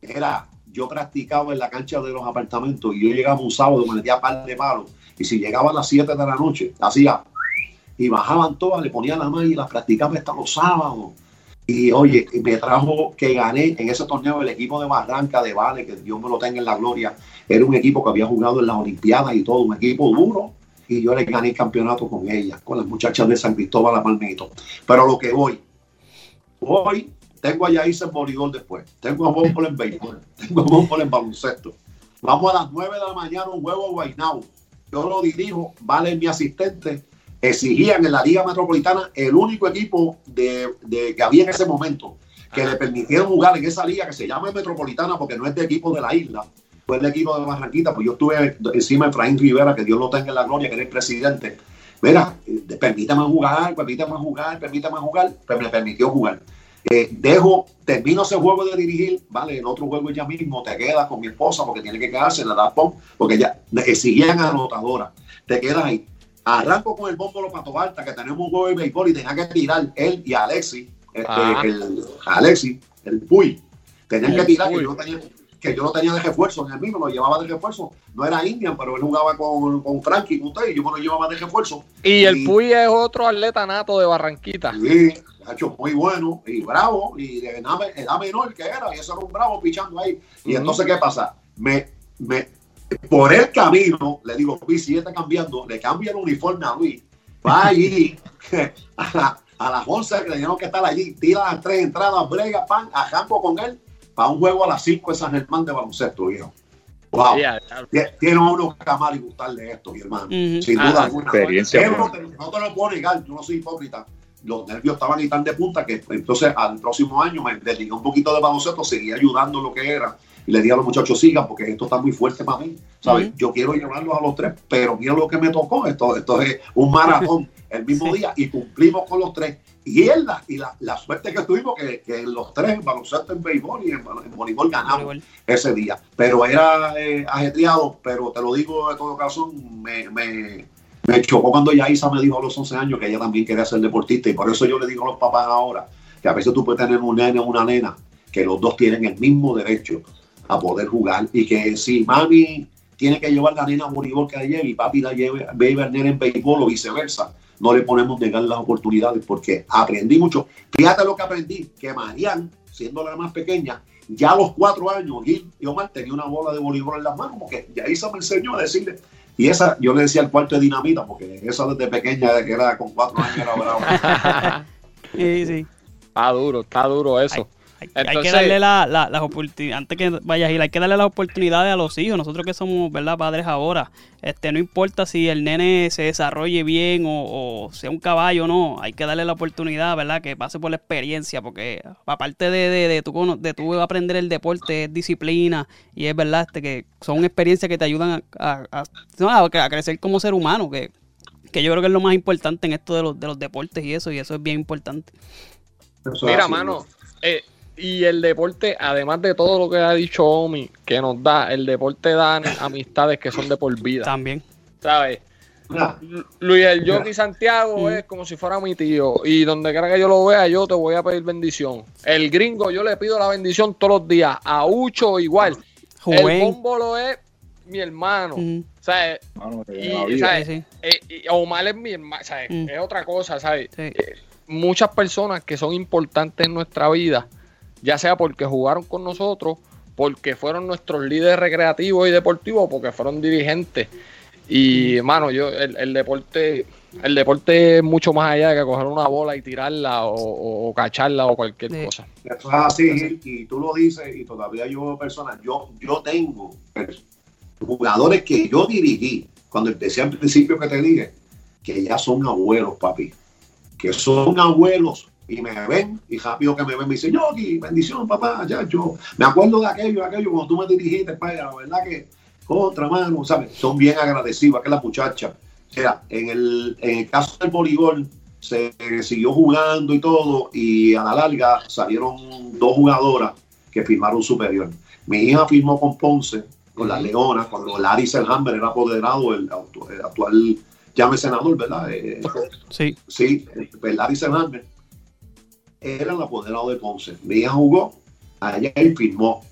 Era, yo practicaba en la cancha de los apartamentos y yo llegaba un sábado, me metía par de palos. Y si llegaba a las 7 de la noche, hacía y bajaban todas, le ponía la mano y las practicaba hasta los sábados. Y oye, me trajo que gané en ese torneo el equipo de Barranca de Vale, que Dios me lo tenga en la gloria. Era un equipo que había jugado en las Olimpiadas y todo, un equipo duro. Y yo le gané el campeonato con ellas, con las muchachas de San Cristóbal, la Palmito. Pero lo que voy, hoy tengo a Yaisa en voleibol después, tengo a Bómbolo en béisbol, tengo a Bómbolo en baloncesto. Vamos a las 9 de la mañana, un huevo Guaynabo. Yo lo dirijo, vale mi asistente. Exigían en la Liga Metropolitana el único equipo de, de- que había en ese momento que le permitieron jugar en esa liga que se llama Metropolitana porque no es de equipo de la isla, fue el equipo de Barranquita, pues yo estuve encima de Efraín Rivera, que Dios lo tenga en la gloria, que era el presidente. Mira, eh, permítame jugar, permítame jugar, permítame jugar, pues me permitió jugar. Eh, dejo, termino ese juego de dirigir, ¿vale? En otro juego ya mismo te quedas con mi esposa porque tiene que quedarse en la edad porque ya exigían anotadora. Te quedas ahí. Arranco con el bombo los pato alta, que tenemos un juego de béisbol y tenía que tirar él y Alexi, este, el, Alexi, el Puy. Tenían que tirar, que yo, tenía, que yo lo tenía de refuerzo en el mismo, lo llevaba de refuerzo. No era Indian, pero él jugaba con, con Frankie, usted, y yo me lo llevaba de refuerzo.
Y, el Puy es otro atleta nato de Barranquita.
Sí, ha hecho muy bueno y bravo, y de edad, menor que era, y eso era un bravo pichando ahí. Y entonces, ¿qué pasa? Me, me, por el camino, le digo, Luis, si está cambiando, le cambia el uniforme a Luis, va allí a, las 11 que teníamos que estar allí, tira las tres entradas, brega, pan, a campo con él para un juego a las 5 de San Germán de baloncesto, viejo. Wow. Tiene uno que amar y gustarle esto, mi hermano. Sin duda ah, alguna. Experiencia, no, te, no te lo puedo negar, yo no soy hipócrita. Los nervios estaban ahí tan de punta que entonces al próximo año me dediqué un poquito de baloncesto, seguía ayudando lo que era y le dije a los muchachos sigan porque esto está muy fuerte para mí. ¿sabes? Yo quiero llevarlos a los tres, pero mira lo que me tocó. Esto, esto es un maratón el mismo día y cumplimos con los tres. Y él la, y la, la suerte que tuvimos que, que los tres en baloncesto, en béisbol y en, voleibol ganamos ese día. Pero era eh, ajetreado, pero te lo digo de todo caso, me, me, me chocó cuando ya Isa me dijo a los 11 años que ella también quería ser deportista y por eso yo le digo a los papás ahora que a veces tú puedes tener un nene o una nena que los dos tienen el mismo derecho a poder jugar y que si mami tiene que llevar la nena a voleibol que ayer y papi la lleve, ve al nene en béisbol o viceversa, no le ponemos negar las oportunidades porque aprendí mucho. Fíjate lo que aprendí, que Marian, siendo la más pequeña, ya a los cuatro años, Gil y Omar tenía una bola de voleibol en las manos, porque ya Isa me enseñó a decirle, y esa, yo le decía al cuarto de dinamita, porque esa desde pequeña, que era con cuatro años, era brava.
sí, sí.
Está duro, está duro eso.
Hay, que darle la, las oportunidades, antes que vayas a ir, hay que darle las oportunidades a los hijos, nosotros que somos, ¿verdad? Padres ahora, este, no importa si el nene se desarrolle bien o, sea un caballo o no, hay que darle la oportunidad, ¿verdad? Que pase por la experiencia, porque aparte de, de, de, tu, de tu aprender el deporte, es disciplina y es verdad este, que son experiencias que te ayudan a, a, crecer como ser humano, que, que yo creo que es lo más importante en esto de los, de los deportes y eso, y eso es bien importante.
Mira, mano, eh, y el deporte, además de todo lo que ha dicho Omi, que nos da, el deporte da amistades que son de por vida.
También.
¿Sabes? Luis el Jockey Santiago es como si fuera mi tío. Y donde quiera que yo lo vea, yo te voy a pedir bendición. El gringo, yo le pido la bendición todos los días. A Ucho igual. El Bómbolo es mi hermano. ¿Sabes? y, Omar es mi hermano. ¿sabes? Es otra cosa, ¿sabes? Eh, muchas personas que son importantes en nuestra vida ya sea porque jugaron con nosotros, porque fueron nuestros líderes recreativos y deportivos, porque fueron dirigentes. Y, hermano, yo, el, deporte, el deporte es mucho más allá de que coger una bola y tirarla o, cacharla o cualquier cosa.
Eso es así, y tú lo dices, y todavía yo, personas, yo, yo tengo jugadores que yo dirigí, cuando empecé al principio que te dije, que ya son abuelos, papi, que son abuelos y me ven, y rápido que me ven, me dicen, Yogi, bendición, papá, ya, yo me acuerdo de aquello, aquello, cuando tú me dirigiste para la verdad que, otra mano, ¿sabes? Son bien agradecidos, que la muchacha, o sea, en el, en el caso del voleibol, se siguió jugando y todo, y a la larga salieron dos jugadoras que firmaron superior. Mi hija firmó con Ponce, con las Leonas, cuando Larry Selhammer era apoderado, el, el actual llame senador, ¿verdad? Eh,
sí.
Sí, pues Larry Selhammer era el apoderado de Ponce. Hija jugó, allá y firmó.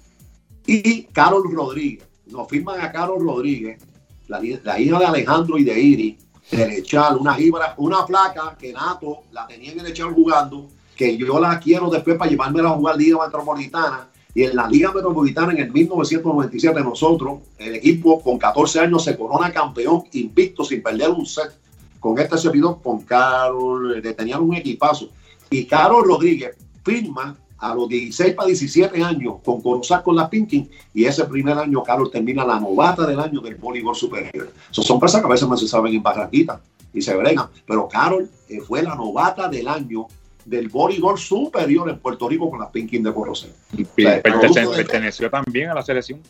Y Carol Rodríguez, nos firman a Carol Rodríguez, la, hija de Alejandro y de Iri, de echar una, una placa que Nato la tenía en el echar jugando, que yo la quiero después para llevármela a jugar Liga Metropolitana. Y en la Liga Metropolitana en el 1997 nosotros, el equipo con 14 años se corona campeón invicto sin perder un set. Con este servidor, con Carol, tenían un equipazo. Y Carlos Rodríguez firma a los 16 para 17 años con Corozal con la Pinkin y ese primer año Carlos termina la novata del año del voleibol superior. son personas que a veces no se saben en Barranquita y se bregan, pero Carol eh, fue la novata del año del voleibol superior en Puerto Rico con la Pinkin de Corozal.
Y perteneció también a la selección.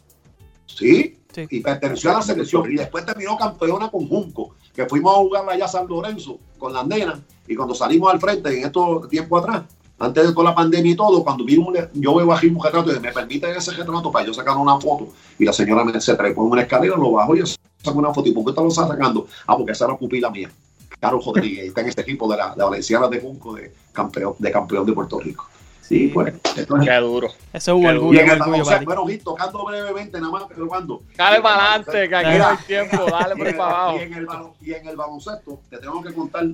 Sí, y perteneció a la selección y después terminó campeona con Junco, que fuimos a jugar allá a San Lorenzo con las nenas y cuando salimos al frente en estos tiempos atrás, antes de toda la pandemia y todo, cuando vi un, yo veo aquí un retrato y me permite ese retrato para yo sacar una foto y la señora me se trae con una escalera, lo bajo y yo saco una foto. ¿Y por qué está lo está sacando? Ah, porque esa era la pupila mía. Carlos Rodríguez, está en este equipo de la, de Valenciana de Junco de campeón, de campeón de Puerto Rico. Sí, pues.
Qué duro.
Eso es un orgullo.
Y en
un
el
orgullo,
baloncesto,
buddy.
bueno, Gil, tocando brevemente nada más, pero cuando.
Dale para adelante, que aquí no hay tiempo. Dale por para abajo.
Y en, el, balo- y en el baloncesto, te tengo que contar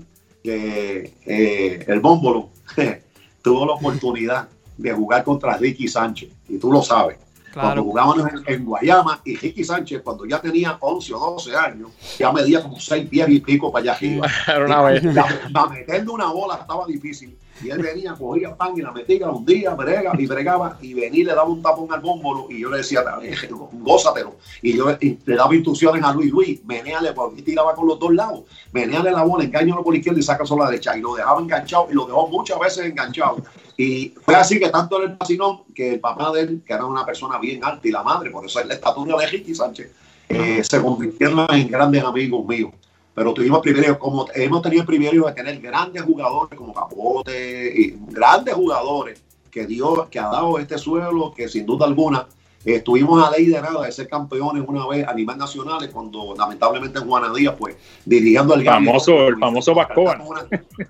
que eh, el Bómbolo tuvo la oportunidad de jugar contra Ricky Sánchez, y tú lo sabes. Cuando
Claro.
jugábamos en, en Guayama, y Ricky Sánchez, cuando ya tenía 11 o 12 años, ya medía como 6 pies y pico para allá arriba.
Era una vez.
La, la meterle una bola estaba difícil. Y él venía, cogía pan y la metía, un día, brega y bregaba, y venía y le daba un tapón al bómbolo, y yo le decía, "Eh, gózatelo. Y yo le daba instrucciones a Luis, Luis, menéale, porque tiraba con los dos lados, menéale la bola, engáñalo por la izquierda y saca a la derecha. Y lo dejaba enganchado, y lo dejó muchas veces enganchado. Y fue así que tanto en el pasinón, que el papá de él, que era una persona bien alta, y la madre, por eso es la estatura de Ricky Sánchez, eh, se convirtieron en grandes amigos míos pero tuvimos privilegio, como hemos tenido el privilegio de tener grandes jugadores como Capote, y grandes jugadores que Dios, que ha dado este suelo, que sin duda alguna eh, estuvimos a ley de nada de ser campeones una vez a nivel nacional, cuando lamentablemente Juana Díaz, pues, dirigiendo el
Famoso- el famoso Bascoa.
cantaron una-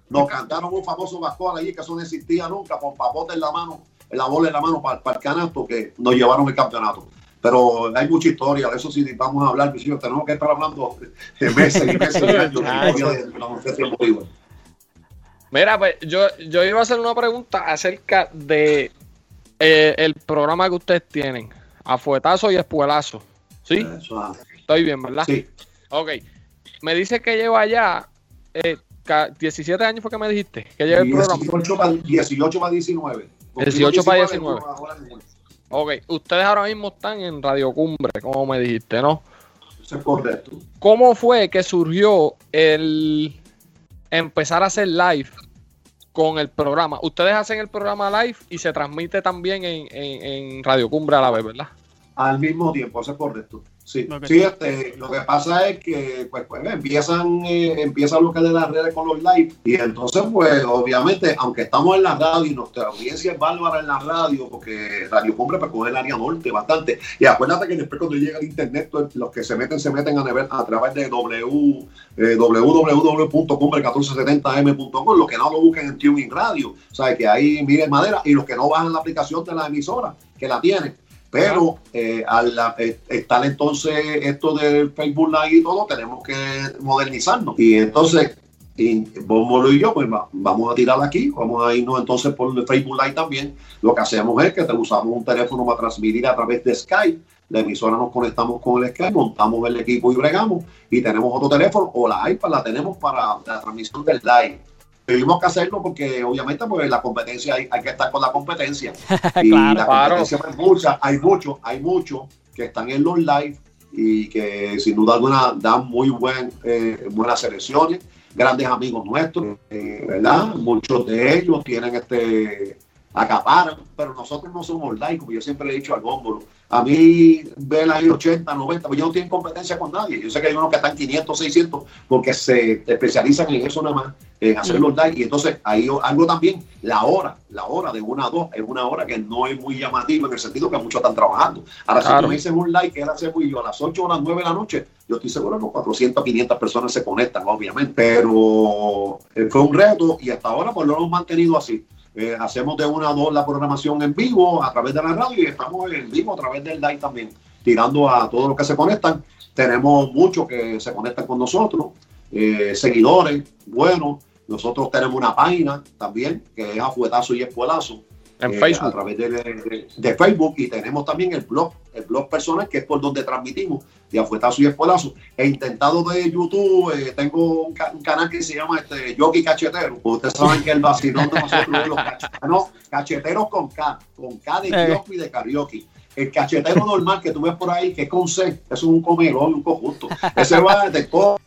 Nos cantaron un famoso Bascoa allí, que eso no existía nunca, con papote en la mano, la bola en la mano para, el canasto, que nos llevaron el campeonato. Pero hay mucha historia, de eso sí vamos a hablar, mis hijos, tenemos que estar hablando de meses y meses y años de.
Mira, pues yo, yo iba a hacer una pregunta acerca de eh, el programa que ustedes tienen. Afuetazo y espuelazo. ¿Sí?
Eso, ah,
Estoy bien, ¿verdad?
sí,
Ok. Me dice que lleva ya eh, ca- 17 años fue que me dijiste que lleva el programa.
18 para, 18 para 19.
18 para 19.
ahora mismo.
Ok. Ustedes ahora mismo están en Radio Cumbre, como me dijiste, ¿no?
Eso es correcto.
¿Cómo fue que surgió el empezar a hacer live con el programa? Ustedes hacen el programa live y se transmite también en, en- en Radio Cumbre a la vez, ¿verdad?
Al mismo tiempo, eso es correcto. Sí,
Ok.
sí este, lo que pasa es que pues, pues, empiezan, eh, empiezan lo que de las redes con los live y entonces pues obviamente aunque estamos en la radio y nuestra audiencia es bárbara en la radio porque Radio Cumbre pues el área norte bastante y acuérdate que después cuando llega el internet pues, los que se meten se meten a, nivel- a través de w, eh, www.cumbre1470m.com los que no lo busquen en Tuning Radio o sea que ahí miren madera y los que no bajan la aplicación de la emisora que la tienen pero eh, al eh, estar entonces esto del Facebook Live y todo, tenemos que modernizarnos. Y entonces, y Bómbolo y yo, pues va- vamos a tirar aquí, vamos a irnos entonces por el Facebook Live también. Lo que hacemos es que te usamos un teléfono para transmitir a través de Skype. La emisora nos conectamos con el Skype, montamos el equipo y bregamos. Y tenemos otro teléfono o la iPad la tenemos para la transmisión del live. Tuvimos que hacerlo porque obviamente pues la competencia hay, hay que estar con la competencia y
Claro.
la
Claro.
competencia hay mucha, hay muchos, hay muchos que están en los live y que sin duda alguna dan muy buen, eh, buenas selecciones, grandes amigos nuestros, eh, ¿verdad? Muchos de ellos tienen este acaparan, pero nosotros no somos live, como yo siempre le he dicho al gómbolo. A mí, ver ahí 80, 90, pues yo no tengo competencia con nadie. Yo sé que hay unos que están 500, 600, porque se especializan en eso nada más, en hacer los live. Y entonces, ahí algo también, la hora, la hora de una a dos, es una hora que no es muy llamativa en el sentido que muchos están trabajando. Ahora, si
Claro.
tú me dices un live que era hacer yo a las 8 o las 9 de la noche, yo estoy seguro que 400, 500 personas se conectan, obviamente. Pero eh, fue un reto y hasta ahora pues lo hemos mantenido así. Eh, hacemos de una a dos la programación en vivo a través de la radio y estamos en vivo a través del live también, tirando a todos los que se conectan. Tenemos muchos que se conectan con nosotros, eh, seguidores, bueno, nosotros tenemos una página también que es Afuetazo y Espuelazo.
En
eh, a
Facebook.
través de, de- de Facebook y tenemos también el blog, el blog personal que es por donde transmitimos de Afuetazo y Espuelazo. He intentado de YouTube, eh, tengo un, ca- un canal que se llama este Jockey Cachetero. Ustedes saben que el vacilón de nosotros es los cacheteros, no, cacheteros con K, con K de
Eh.
kiosco y de karaoke. El cachetero normal que tú ves por ahí, que es con C, eso es un comedor, un conjunto. Ese va de todo,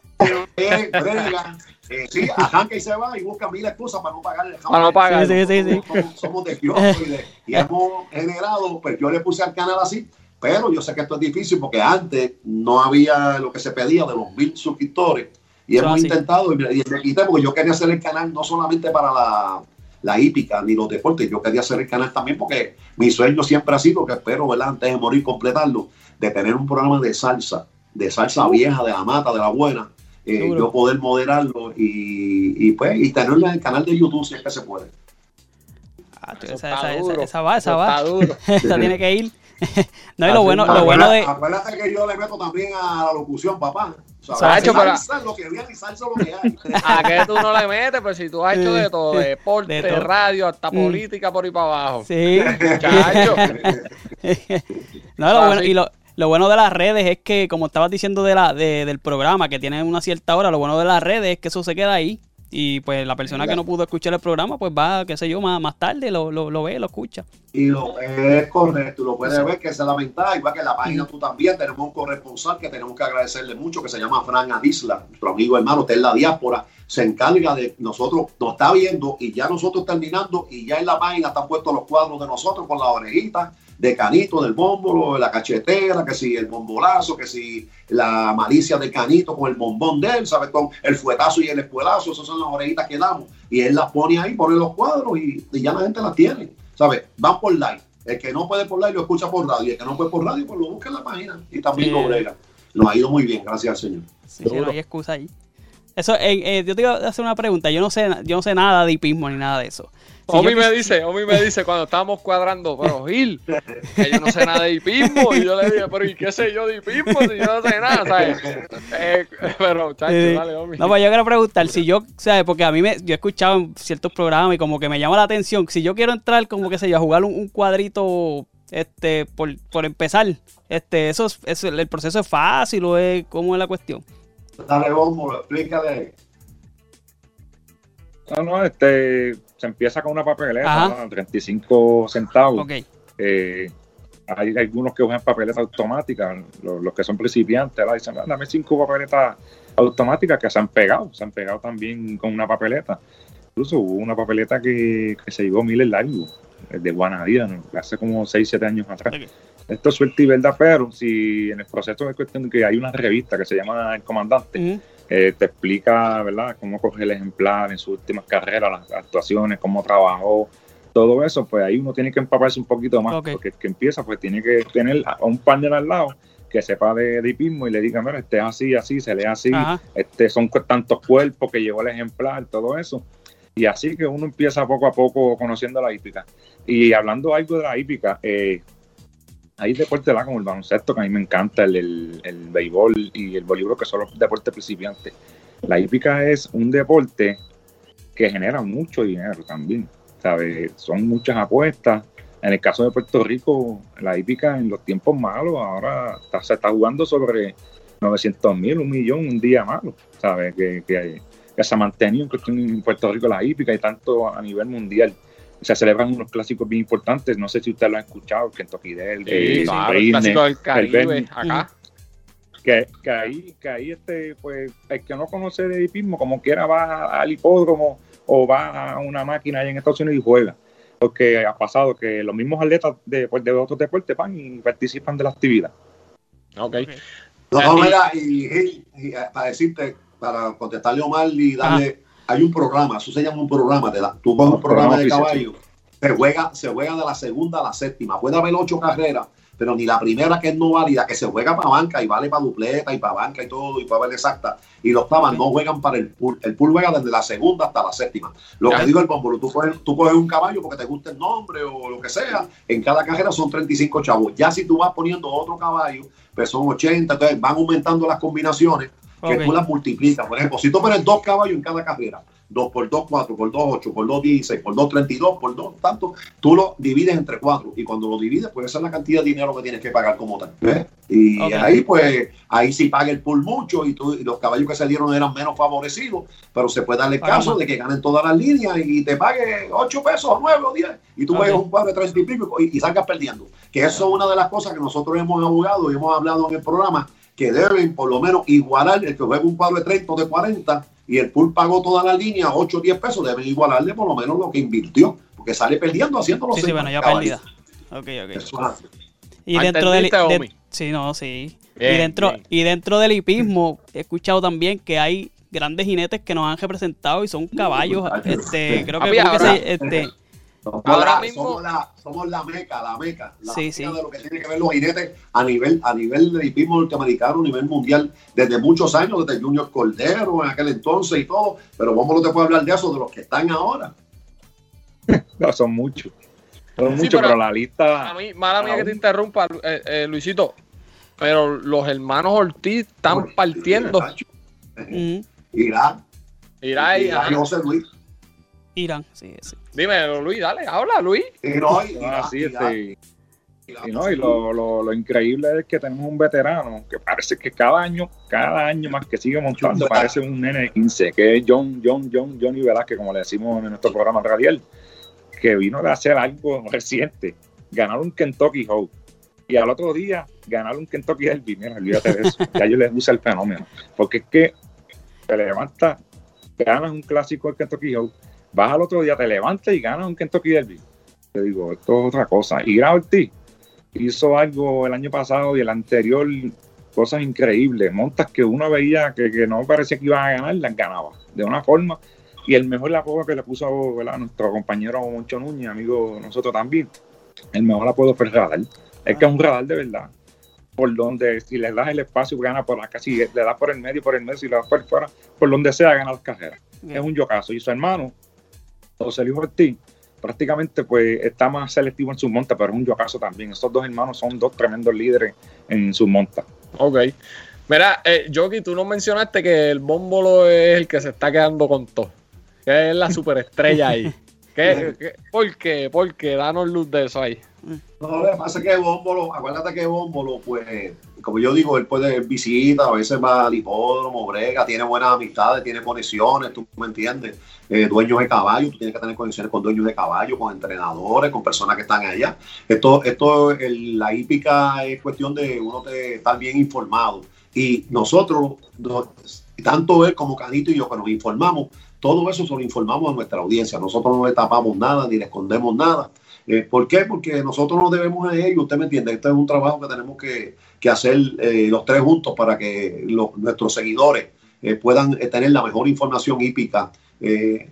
eh, brega, eh, sí, arranca y se va y busca mil excusas para no pagar el
Para no pagar.
Sí, sí, sí, sí.
Somos, somos de y, de- y hemos generado, pues yo le puse al canal así, pero yo sé que esto es difícil porque antes no había lo que se pedía de los mil suscriptores y hemos
así.
intentado y me, y me quité porque yo quería hacer el canal no solamente para la la hípica ni los deportes. Yo quería hacer el canal también porque mi sueño siempre ha sido, que espero, ¿verdad? Antes de morir, completarlo, de tener un programa de salsa, de salsa vieja, de la mata, de la buena. Eh, yo poder moderarlo y, y pues y tenerlo en el canal de YouTube si es que se puede.
Ah, tú, esa,
está
esa-
duro.
esa- esa va, esa va.
está duro.
Esa tiene que ir. no, y lo bueno,
es.
lo bueno de.
Acuérdate que yo le meto también a la locución, papá. O sea,
pero-
lo que es lo que hay.
¿A qué tú no le metes? Pues si tú has hecho de todo, de deporte,
De todo.
radio, hasta
Mm.
política por ahí para abajo.
Sí.
Chacho.
No, lo bueno, y lo, lo bueno de las redes es que, como estabas diciendo de la, de- del programa, que tiene una cierta hora, lo bueno de las redes es que eso se queda ahí. Y pues la persona que no pudo escuchar el programa, pues va, qué sé yo, más, más tarde, lo, lo, lo ve, lo escucha.
Y lo es correcto, lo puedes ver que esa es la ventaja, igual que en la página tú también tenemos un corresponsal que tenemos que agradecerle mucho, que se llama Fran Adisla, nuestro amigo hermano, está en la diáspora, se encarga de nosotros, nos está viendo y ya nosotros terminando y ya en la página están puestos los cuadros de nosotros con las orejitas de Canito, del bómbolo, de la cachetera, que si el bombolazo, que si la malicia de Canito con el bombón de él, ¿sabes? Con el fuetazo y el espuelazo, esas son las orejitas que damos. Y él las pone ahí, pone los cuadros y, y ya la gente las tiene, ¿sabes? Van por live. El que no puede por live lo escucha por radio. Y el que no puede por radio, pues lo busca en la página. Y también
Sí.
lo brega. Nos ha ido muy bien, gracias al Señor.
Sí, sí, no hay excusa ahí. Eso, eh, eh, yo te iba a hacer una pregunta. Yo no sé, yo no sé nada de hipismo ni nada de eso. Si
Omi
yo
me dice, Omi me dice cuando estábamos cuadrando, pero Gil, que yo no sé nada de hipismo. Y yo le dije, pero ¿y qué sé yo de hipismo si yo no sé nada? ¿sabes? Eh, pero, chacho,
Sí.
dale, Omi.
No, pues yo quiero preguntar si yo, ¿sabes? Porque a mí me, yo he escuchado en ciertos programas y como que me llama la atención. Si yo quiero entrar, como que sé yo, a jugar un, un cuadrito, este, por, por empezar, este, eso, es, eso- el proceso es fácil o es, ¿cómo es la cuestión?
Dale, bombo, explícale.
No, no, este, se empieza con una papeleta. ¿no? 35 centavos.
Ok.
Eh, hay algunos que usan papeletas automáticas, los, los que son principiantes, dicen, "Ah, dame cinco papeletas automáticas que se han pegado, se han pegado también con una papeleta. Incluso hubo una papeleta que, que se llevó miles largo, eh, de Guanadía, ¿no? hace como 6, 7 años atrás. Esto es suerte y verdad, pero si en el proceso es cuestión de que hay una revista que se llama El Comandante. Eh, te explica, ¿verdad?, cómo coger el ejemplar en sus últimas carreras, las actuaciones, cómo trabajó, todo eso, pues ahí uno tiene que empaparse un poquito más, porque el que empieza, pues tiene que tener a un partner al lado que sepa de, hipismo y le diga, mira, este es así, así, se lee así,
Ajá.
este son tantos cuerpos que llevó el ejemplar, todo eso. Y así que uno empieza poco a poco conociendo la hípica. Y hablando algo de la hípica, eh, hay deportes ¿verdad? como el baloncesto, que a mí me encanta, el, el, el béisbol y el voleibol, que son los deportes principiantes. La hípica es un deporte que genera mucho dinero también, ¿sabes? Son muchas apuestas. En el caso de Puerto Rico, la hípica en los tiempos malos, ahora se está jugando sobre 900 mil, un millón, un día malo, ¿sabes? Que, que, que se ha mantenido en Puerto Rico la hípica y tanto a nivel mundial. Se celebran unos clásicos bien importantes, no sé si usted lo ha escuchado, Kentucky Derby,
Sí,
eh,
claro, el clásico del
el
Caribe,
Bernie.
acá.
que, que ahí, que ahí este, pues, el que no conoce de hipismo, como quiera va al hipódromo o va a una máquina allá en Estados Unidos y juega. Porque ha pasado que los mismos atletas de, pues, de otros deportes van y participan de la actividad.
Ok.
No, no,
y-
mira, y, y- y, eh, para decirte, para contestarle a Omar y darle, hay un programa, eso se llama un programa, te da- tú coges un programa de caballo, se juega, se juega de la segunda a la séptima, puede haber ocho carreras, pero ni la primera que es no válida, que se juega para banca y vale para dupleta y para banca y todo, y para ver exacta, y los tabas no juegan para el pool, el pool juega desde la segunda hasta la séptima. Lo que digo el bómbolo, tú coges, tú coges un caballo porque te gusta el nombre o lo que sea, en cada carrera son 35 chavos, ya si tú vas poniendo otro caballo, pues son 80, entonces van aumentando las combinaciones que tú las multiplicas. Por ejemplo, si tú pones dos caballos en cada carrera, 2 por 2, 4, por 2, 8, por 2, 16, por 2, 32, por 2, tanto, tú lo divides entre 4 y cuando lo divides, pues esa es la cantidad de dinero que tienes que pagar como tal. ¿ves? Y ahí, pues, ahí sí paga el pool mucho y, tú- y los caballos que se dieron eran menos favorecidos, pero se puede dar el
Paga
caso de que ganen todas las líneas y te pague 8 pesos, o 9 o 10, y tú
Ok.
juegas un cuadro de 30 y pico y, y salgas perdiendo. Que eso es una de las cosas que nosotros hemos abogado y hemos hablado en el programa, que deben por lo menos igualar el que juega un cuadro de 30 o de 40 y el pool pagó toda la línea, 8 o 10 pesos, deben igualarle por lo menos lo que invirtió, porque sale perdiendo haciendo los
Sí, sí, bueno, ya
caballos.
perdida. Ok, ok.
Eso es así.
Y
Ah,
dentro del
¿entendiste,
de- sí, no, sí.
Bien,
y dentro
bien.
y dentro del hipismo he escuchado también que hay grandes jinetes que nos han representado y son caballos. Este, creo que,
Papi,
creo que se- este,
Somos,
Ahora
la,
mismo-
somos, la, somos la meca, la meca. La
Sí,
meca
sí.
de lo que tiene que ver los jinetes a nivel, a nivel de hipismo norteamericano, a nivel mundial, desde muchos años, desde Junior Cordero en aquel entonces y todo. Pero vamos no te puede hablar de eso, de los que están ahora.
No, son muchos. Son
Sí,
muchos,
pero-
pero, la lista.
A mí, mala mía que te interrumpa, eh, eh, Luisito. Pero los hermanos Ortiz están partiendo.
Irán.
Irá ahí,
Irán y. José Luis.
Irán, sí, sí.
Dime, Luis, dale, habla, Luis.
Y no, y-
Ah, sí, este, y, no, y lo, lo, lo increíble es que tenemos un veterano que parece que cada año, cada año más que sigue montando, parece un nene de 15, que es John, John, John, Johnny Velázquez, como le decimos en nuestro programa radial, que vino de hacer algo reciente, ganar un Kentucky Hope. Y al otro día ganar un Kentucky Derby, mira, olvídate de eso. Ya yo les gusta el fenómeno. Porque es que te levantas, ganas un clásico del Kentucky Hope, vas al otro día, te levantas y ganas un Kentucky Derby. Te digo, esto es otra cosa. Y Gran Ortiz hizo algo el año pasado y el anterior, cosas increíbles. Montas que uno veía que, que no parecía que iban a ganar, las ganaba. De una forma. Y el mejor apodo que le puso ¿verdad? nuestro compañero Moncho Núñez, amigo nosotros también, el mejor apodo fue el radar. Es que es un radar de verdad. Por donde, si le das el espacio, gana por acá. Si le das por el medio, por el medio, si le das por fuera, por donde sea, gana las carreras. Es un yocazo. Y su hermano, José Luis Ortiz, prácticamente pues está más selectivo en sus montas, pero es un yocazo también. Estos dos hermanos son dos tremendos líderes en sus montas.
Ok. Mira, eh, Jockey, tú nos mencionaste que el Bómbolo es el que se está quedando con todo. Que es la superestrella ahí. ¿Qué, qué- por qué? ¿Por qué? Danos luz de eso ahí.
No, lo que pasa es que Bómbolo, acuérdate que Bómbolo, pues, como yo digo, él puede visita, a veces va al hipódromo, brega, tiene buenas amistades, tiene conexiones, tú me entiendes, Eh, dueños de caballo, tú tienes que tener conexiones con dueños de caballo, con entrenadores, con personas que están allá. Esto, esto, la hípica es cuestión de uno estar bien informado. Y nosotros, no- tanto él como Canito y yo, que nos informamos, todo eso se lo informamos a nuestra audiencia. Nosotros no le tapamos nada ni le escondemos nada. Eh, ¿Por qué? Porque nosotros nos debemos a ellos, usted me entiende, este es un trabajo que tenemos que, que hacer eh, los tres juntos para que los- nuestros seguidores eh, puedan eh, tener la mejor información hípica. eh,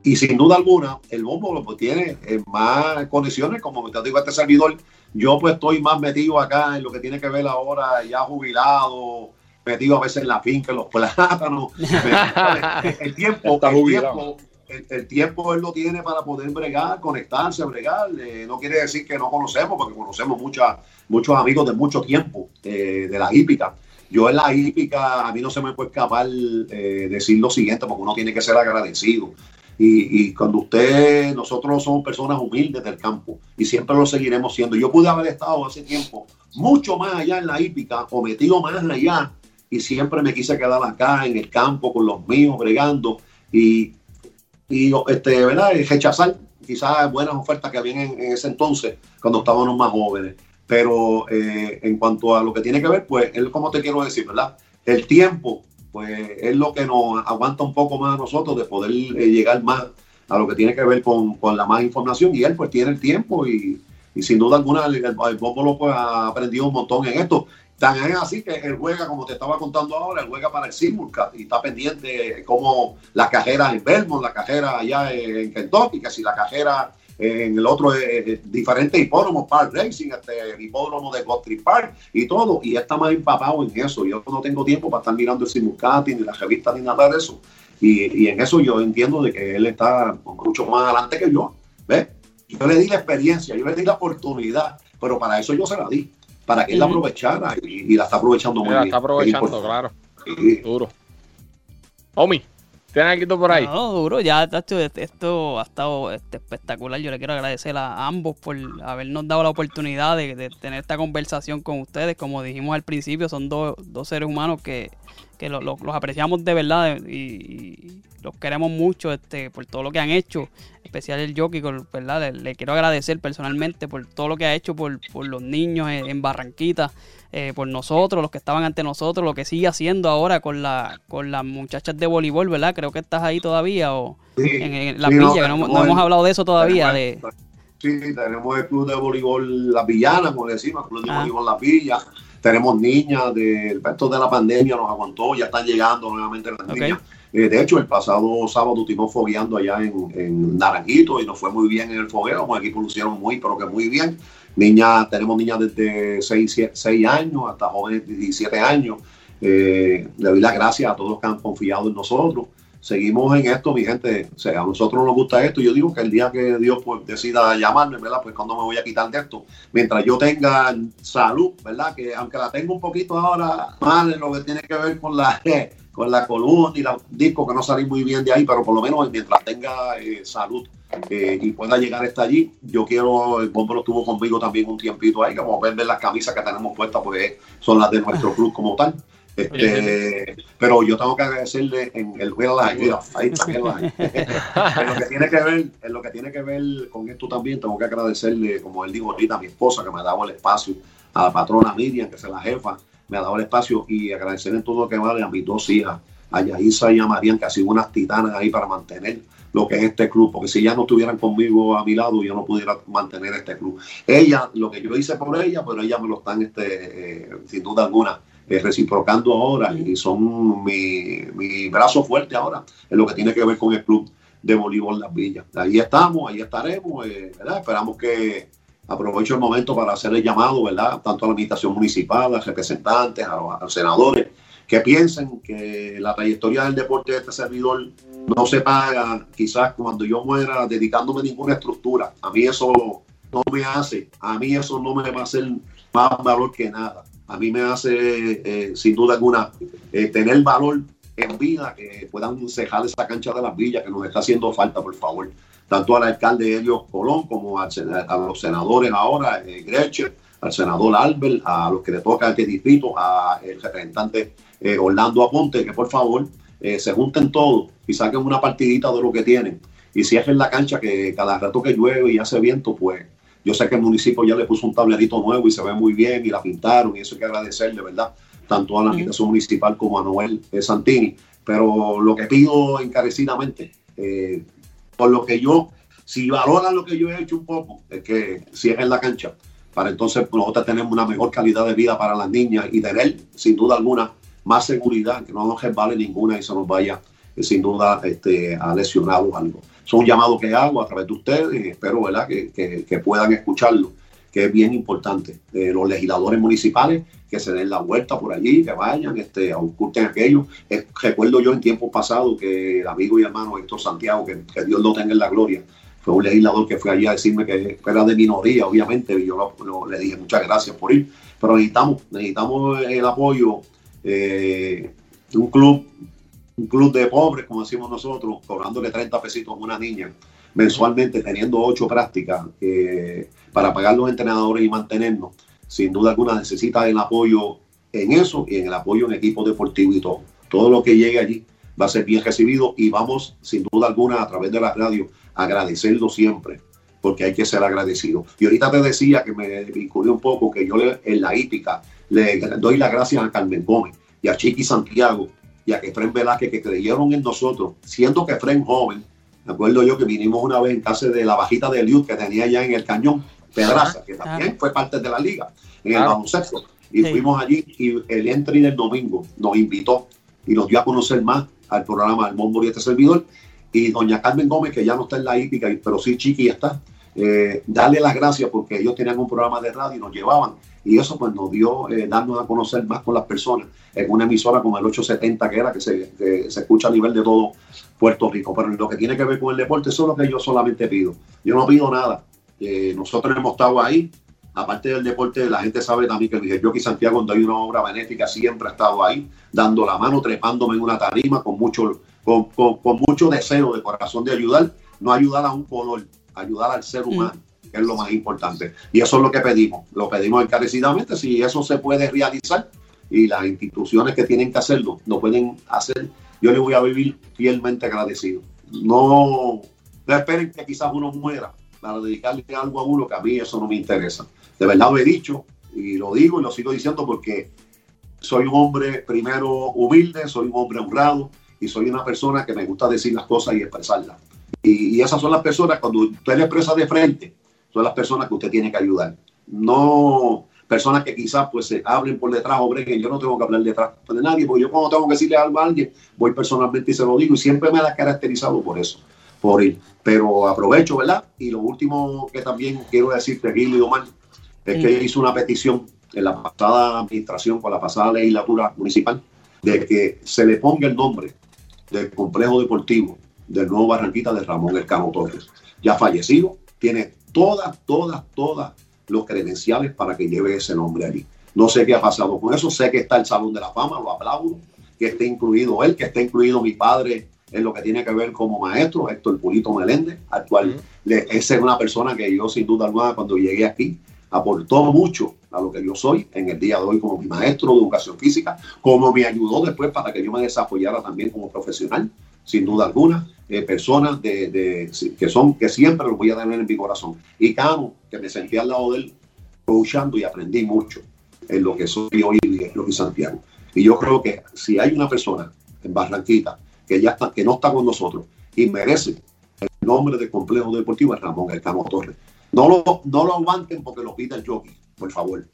y sin duda alguna, el bombo pues, tiene más conexiones, como te digo, este servidor, yo pues estoy más metido acá en lo que tiene que ver ahora, ya jubilado, metido a veces en la finca, en los plátanos. el, el tiempo,
Está
el tiempo, el, el tiempo él lo tiene para poder bregar, conectarse, bregar. Eh, no quiere decir que no conocemos, porque conocemos mucha, muchos amigos de mucho tiempo eh, de la hípica. Yo en la hípica, a mí no se me puede escapar eh, decir lo siguiente, porque uno tiene que ser agradecido. Y, cuando usted, nosotros somos personas humildes del campo y siempre lo seguiremos siendo. Yo pude haber estado hace tiempo mucho más allá en la hípica o metido más allá y siempre me quise quedar acá en el campo con los míos bregando y, este, ¿verdad? Rechazar quizás buenas ofertas que habían en, en ese entonces cuando estábamos más jóvenes. Pero eh, en cuanto a lo que tiene que ver, pues es como te quiero decir, ¿verdad? El tiempo, pues es lo que nos aguanta un poco más a nosotros de poder eh, llegar más a lo que tiene que ver con, con la más información y él pues tiene el tiempo y, sin duda alguna el, el, el pues ha aprendido un montón en esto. Tan es así que él juega, como te estaba contando ahora, él juega para el Simulcat y está pendiente como las carreras en Belmont, la carrera allá en Kentucky, que si la carrera en el otro eh, diferentes hipódromos, Park Racing, este, el hipódromo de Godfrey Park y todo, y está más empapado en eso. Yo no tengo tiempo para estar mirando el Simulcat ni la revista ni nada de eso. Y, y, en eso yo entiendo de que él está mucho más adelante que yo. ¿ves? Yo le di la experiencia, yo le di la oportunidad, pero para eso yo se la di, para que él la aprovechara y, y la está aprovechando muy
la
bien.
está aprovechando, claro.
Sí.
Duro. Omi, ¿tienes algo por ahí?
No, duro, ya tacho, esto ha estado este, espectacular. Yo le quiero agradecer a ambos por habernos dado la oportunidad de, de tener esta conversación con ustedes. Como dijimos al principio, son dos, dos seres humanos que, que lo- lo- los apreciamos de verdad y, los queremos mucho este, por todo lo que han hecho. Especial el jockey, ¿verdad? Le, le quiero agradecer personalmente por todo lo que ha hecho por, por los niños en, en Barranquita, eh, por nosotros, los que estaban ante nosotros, lo que sigue haciendo ahora con, la, con las muchachas de voleibol, ¿verdad? Creo que estás ahí todavía o
Sí,
en, en la
sí,
villa,
no,
que no, hemos hablado de eso todavía. De,
Sí, tenemos el club de voleibol Las Villanas, como decimos, el club de
Ah.
voleibol Las Villas. Tenemos niñas, del resto de la pandemia nos aguantó, ya están llegando nuevamente las niñas. Eh, de hecho, el pasado sábado estuvimos fogueando allá en, en Naranjito y nos fue muy bien en el fogueo. Los equipos lucieron muy, pero que muy bien. Niñas, tenemos niñas desde 6, años hasta jóvenes de 17 años. Le doy las gracias a todos que han confiado en nosotros. Seguimos en esto, mi gente. A nosotros nos gusta esto. Yo digo que el día que Dios pues, decida llamarme, ¿verdad? Pues cuando me voy a quitar de esto. Mientras yo tenga salud, ¿verdad? Que aunque la tengo un poquito ahora mal lo que tiene que ver con la, con la columna y los discos que no salí muy bien de ahí, pero por lo menos mientras tenga eh, salud eh, y pueda llegar hasta allí, yo quiero, el bombo estuvo conmigo también un tiempito ahí, como ven, ver las camisas que tenemos puestas, pues son las de nuestro club como tal. Este, pero yo tengo que agradecerle en el mira las- mira, ahí las- en lo que tiene que ver, en lo que tiene que ver con esto también, tengo que agradecerle, como él dijo ahorita, a mi esposa que me ha dado el espacio, a la patrona Miriam, que es la jefa, me ha dado el espacio, y agradecerle en todo lo que vale a mis dos hijas, a Yaisa y a Marian, que han sido unas titanas ahí para mantener lo que es este club, porque si ya no estuvieran conmigo a mi lado, yo no pudiera mantener este club. Ella, lo que yo hice por ella, pero ella me lo están, este, eh, sin duda alguna, eh, reciprocando ahora y son mi, mi brazo fuerte ahora en lo que tiene que ver con el club de voleibol Las Villas. Ahí estamos, ahí estaremos, eh, ¿verdad? Esperamos que aprovecho el momento para hacer el llamado, ¿verdad? Tanto a la administración municipal, a representantes, a los, a los senadores, que piensen que la trayectoria del deporte de este servidor no se paga quizás cuando yo muera dedicándome a ninguna estructura. A mí eso no me hace, a mí eso no me va a hacer más valor que nada. A mí me hace, eh, sin duda alguna, eh, tener valor en vida, que puedan cejar esa cancha de las villas que nos está haciendo falta, por favor. Tanto al alcalde Elio Colón como al a los senadores ahora, eh, al senador Albert, a los que le toca este distrito, a el representante eh, Orlando Aponte, que por favor eh, se junten todos y saquen una partidita de lo que tienen. Y cierren la cancha que cada rato que llueve y hace viento, pues yo sé que el municipio ya le puso un tablerito nuevo y se ve muy bien y la pintaron y eso hay que agradecerle, ¿verdad? Tanto a la administración municipal como a Noel eh, Santini. Pero lo que pido encarecidamente, eh, por lo que yo, si valoran lo que yo he hecho un poco, es que cierren la cancha para entonces nosotros tenemos una mejor calidad de vida para las niñas y tener, sin duda alguna, más seguridad, que no nos resbale ninguna y se nos vaya, eh, sin duda, este, a lesionar o algo. Es un llamado que hago a través de ustedes espero ¿verdad? Que, que- puedan escucharlo, que es bien importante. Eh, los legisladores municipales que se den la vuelta por allí, que vayan, este, ausculten aquello. Eh, recuerdo yo en tiempos pasados que el amigo y hermano Héctor Santiago, que, Dios lo tenga en la gloria, fue un legislador que fue allí a decirme que era de minoría, obviamente, y yo lo- le dije muchas gracias por ir, pero necesitamos, necesitamos el apoyo eh, un club, un club de pobres, como decimos nosotros, cobrándole 30 pesitos a una niña mensualmente, teniendo ocho prácticas eh, para pagar los entrenadores y mantenernos. Sin duda alguna necesita el apoyo en eso y en el apoyo en equipo deportivo y todo. Todo lo que llegue allí va a ser bien recibido y vamos, sin duda alguna, a través de la radio, a agradecerlo siempre, porque hay que ser agradecido. Y ahorita te decía que me vinculé un poco, que yo en la hípica le doy las gracias a Carmen Gómez y a Chiqui Santiago y a Efren Velázquez que creyeron en nosotros, siendo que Efren joven, me acuerdo yo que vinimos una vez en casa de la bajita de Liud que tenía ya en el cañón, Pedraza, que también fue parte de la liga, en el
Claro.
baloncesto. Y
Sí.
fuimos allí y el entry del domingo nos invitó y nos dio a conocer más al programa del Mombo y este servidor. Y doña Carmen Gómez, que ya no está en la hípica, pero sí Chiqui está, eh, darle las gracias porque ellos tenían un programa de radio y nos llevaban. Y eso pues nos dio eh, darnos a conocer más con las personas en una emisora como el 870 que era, que se, se escucha a nivel de todo Puerto Rico. Pero lo que tiene que ver con el deporte, eso es lo que yo solamente pido. Yo no pido nada. Eh, nosotros hemos estado ahí. Aparte del deporte, la gente sabe también que el Jockey Santiago, donde hay una obra benéfica, siempre ha estado ahí, dando la mano, trepándome en una tarima con mucho, con- con mucho deseo de corazón de ayudar, no ayudar a un color, ayudar al ser humano, que es lo más importante. Y eso es lo que pedimos, lo pedimos encarecidamente, si eso se puede realizar y las instituciones que tienen que hacerlo lo pueden hacer, yo le voy a vivir fielmente agradecido. No, no esperen que quizás uno muera para dedicarle algo a uno, que a mí eso no me interesa. De verdad lo he dicho y lo digo y lo sigo diciendo porque soy un hombre primero humilde, soy un hombre honrado y soy una persona que me gusta decir las cosas y expresarlas. Y, y esas son las personas, cuando usted le expresa de frente, son las personas que usted tiene que ayudar. No, personas que quizás pues se hablen por detrás o breguen. Yo no tengo que hablar detrás de nadie, porque yo cuando tengo que decirle algo a alguien, voy personalmente y se lo digo y siempre me ha caracterizado por eso, por ir. Pero aprovecho, ¿verdad? Y lo último que también quiero decirte, Gil y Omar, es que hizo una petición en la pasada administración, con la pasada legislatura municipal, de que se le ponga el nombre del complejo deportivo del nuevo Barranquita de Ramón Elcano Torres. Ya fallecido, tiene todas, todas, todas los credenciales para que lleve ese nombre allí. No sé qué ha pasado con eso, sé que está el Salón de la Fama, lo aplaudo, que esté incluido él, que esté incluido mi padre en lo que tiene que ver como maestro, Héctor Pulito Meléndez, actual. Esa es una persona que yo sin duda alguna cuando llegué aquí aportó mucho a lo que yo soy en el día de hoy como mi maestro de educación física, como me ayudó después para que yo me desarrollara también como profesional, sin duda alguna, eh, personas de, que son que siempre los voy a tener en mi corazón. Y Cano, que me sentí al lado de él, coachando y aprendí mucho en lo que soy hoy en lo que Santiago. Y yo creo que si hay una persona en Barranquita que ya está, que no está con nosotros y merece el nombre de complejo deportivo es Ramón Elcano Torres. No lo, no lo aguanten porque lo pide el jockey, por favor.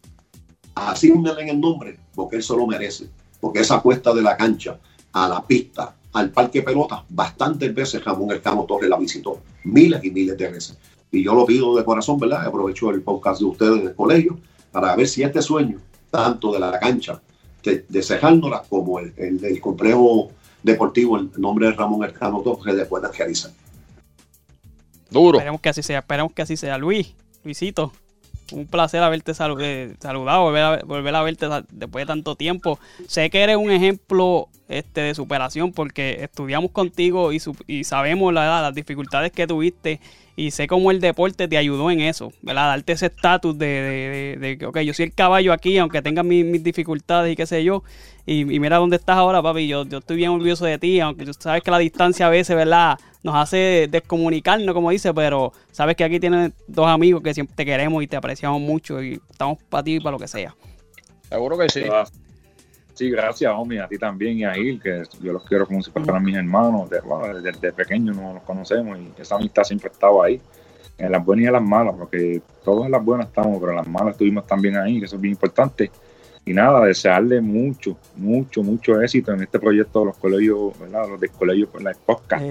Así en el nombre porque él solo merece. Porque esa cuesta de la cancha a la pista, al parque pelota, bastantes veces Ramón Elcano Torres la visitó, miles y miles de veces. Y yo lo pido de corazón, ¿verdad? Aprovecho el podcast de ustedes en el colegio para ver si este sueño, tanto de la cancha, de, de como el, del complejo deportivo, el nombre de Ramón Elcano Torres, le pueda realizar.
Duro. Esperemos que así sea, esperemos que así sea. Luis, Luisito, un placer haberte eh, saludado, volver a, volver a verte después de tanto tiempo. Sé que eres un ejemplo este, de superación porque estudiamos contigo y, y sabemos la, las dificultades que tuviste y sé cómo el deporte te ayudó en eso, ¿verdad? Darte ese estatus de, de, de, ok, yo soy el caballo aquí, aunque tenga mis, dificultades y qué sé yo, y, mira dónde estás ahora, papi, yo, yo estoy bien orgulloso de ti, aunque tú sabes que la distancia a veces, ¿verdad? Nos hace descomunicarnos, como dice, pero sabes que aquí tienes dos amigos que siempre te queremos y te apreciamos mucho y estamos para ti y para lo que sea.
Seguro que sí.
Sí, gracias, Omi, a ti también y a Gil, que yo los quiero como si fueran mis hermanos. Desde, pequeños nos conocemos y esa amistad siempre estaba ahí, en las buenas y en las malas, porque todos en las buenas estamos, pero en las malas estuvimos también ahí, que eso es bien importante. Y nada, desearle mucho, mucho, mucho éxito en este proyecto de los colegios, ¿verdad? Los de colegios con la podcast.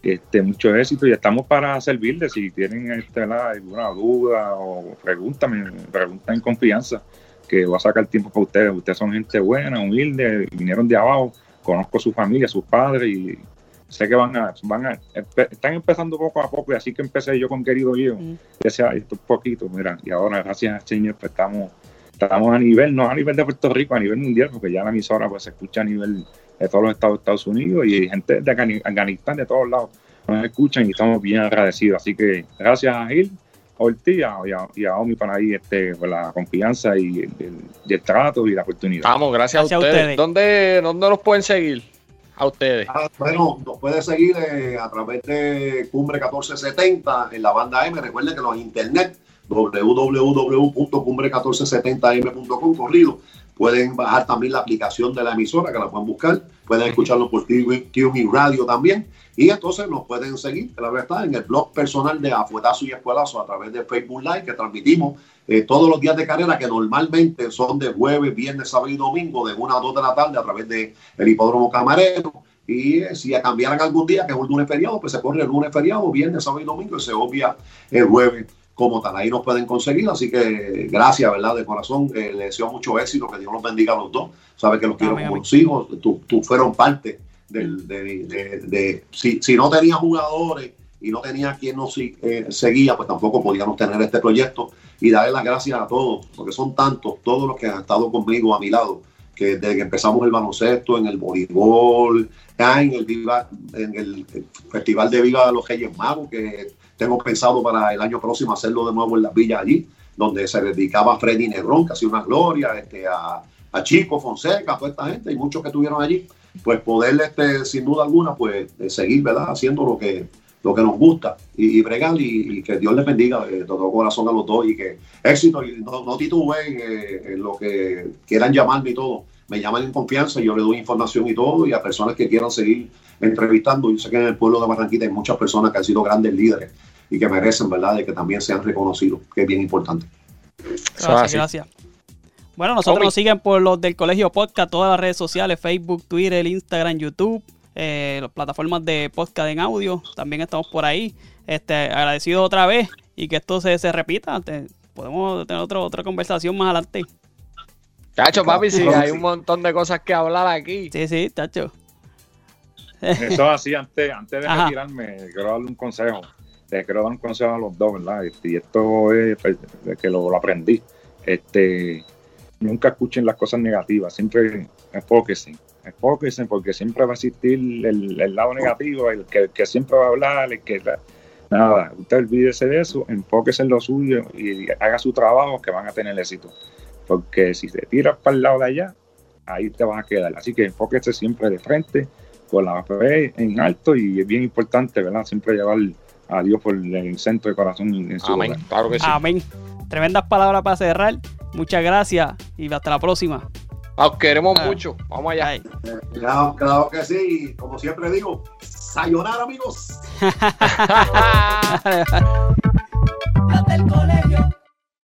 Este, mucho éxito y estamos para servirles. Si tienen este, alguna duda o pregúntame, preguntan en confianza que va a sacar tiempo para ustedes. Ustedes son gente buena, humilde, vinieron de abajo, conozco a su familia, a sus padres y sé que van a, van a, están empezando poco a poco y así que empecé yo con querido yo, mm. sea esto poquito, mira, y ahora gracias al Señor pues estamos, estamos a nivel, no a nivel de Puerto Rico, a nivel mundial, porque ya la emisora pues se escucha a nivel de todos los estados de Estados Unidos y gente de Afganistán, de todos lados, nos escuchan y estamos bien agradecidos. Así que gracias a Gil Ortiz y a, Omi para ahí este, por la confianza y el, trato y la oportunidad.
Vamos, gracias, a, ustedes. ¿Dónde, ¿Dónde los pueden seguir? A ustedes.
Ah, bueno, nos puede seguir eh, a través de Cumbre 1470 en la banda M. Recuerden que los internet www.cumbre1470m.com corrido. Pueden bajar también la aplicación de la emisora que la pueden buscar. Pueden escucharlo por TuneIn Radio también. Y entonces nos pueden seguir, la verdad, en el blog personal de Afuetazo y Escuelazo a través de Facebook Live que transmitimos eh, todos los días de carrera que normalmente son de jueves, viernes, sábado y domingo de una a dos de la tarde a través del el hipódromo camarero. Y eh, si cambiaran algún día, que es un lunes feriado, pues se corre el lunes feriado, viernes, sábado y domingo y se obvia el jueves como tal. Ahí nos pueden conseguir. Así que gracias, ¿verdad? De corazón. Eh, les deseo mucho éxito. Que Dios los bendiga a los dos. Sabes que los quiero como los hijos. Tú, tú fueron parte de, si, si, no tenía jugadores y no tenía quien nos eh, seguía, pues tampoco podíamos tener este proyecto. Y darle las gracias a todos, porque son tantos, todos los que han estado conmigo a mi lado, que desde que empezamos el baloncesto, en el voleibol, en el, en el Festival de Viva de los Reyes Magos, que tengo pensado para el año próximo hacerlo de nuevo en las villas allí, donde se dedicaba Freddy Negrón, que ha sido una gloria, este, a, a Chico Fonseca, a toda esta gente y muchos que estuvieron allí pues poder, este, sin duda alguna, pues eh, seguir, ¿verdad? Haciendo lo que, lo que nos gusta y, bregar y, que Dios les bendiga de todo corazón a los dos y que éxito y no, no tituben eh, en lo que quieran llamarme y todo. Me llaman en confianza y yo le doy información y todo y a personas que quieran seguir entrevistando. Yo sé que en el pueblo de Barranquita hay muchas personas que han sido grandes líderes y que merecen, ¿verdad?, de que también sean reconocidos, que es bien importante.
Gracias, gracias. Bueno, nosotros nos siguen por los del Colegio Podcast, todas las redes sociales, Facebook, Twitter, Instagram, YouTube, eh, las plataformas de podcast en audio, también estamos por ahí. Este, agradecido otra vez y que esto se, se repita. Te- podemos tener otro, otra conversación más adelante.
Cacho, papi, sí, hay un montón de cosas que hablar aquí.
Sí, sí, tacho.
Eso así, antes, antes de
Ajá.
retirarme, quiero darle un consejo. Les quiero dar un consejo a los dos, ¿verdad? Este, y esto es pues, que lo, lo aprendí. Este, nunca escuchen las cosas negativas, siempre enfóquense. Enfóquense porque siempre va a existir el, el lado negativo, el que, el que siempre va a hablar, el que... Nada, usted olvídese de eso, enfóquese en lo suyo y haga su trabajo que van a tener éxito. Porque si te tiras para el lado de allá, ahí te vas a quedar. Así que enfóquese siempre de frente, con la fe en alto y es bien importante, ¿verdad? Siempre llevar a Dios por el centro de corazón en su
Amén. Claro que sí.
Amén. Tremendas palabras para cerrar. Muchas gracias y hasta la próxima.
Os queremos
Ah.
mucho. Vamos allá.
Claro, claro que sí. Y como siempre digo, sayonara, amigos.
Colegio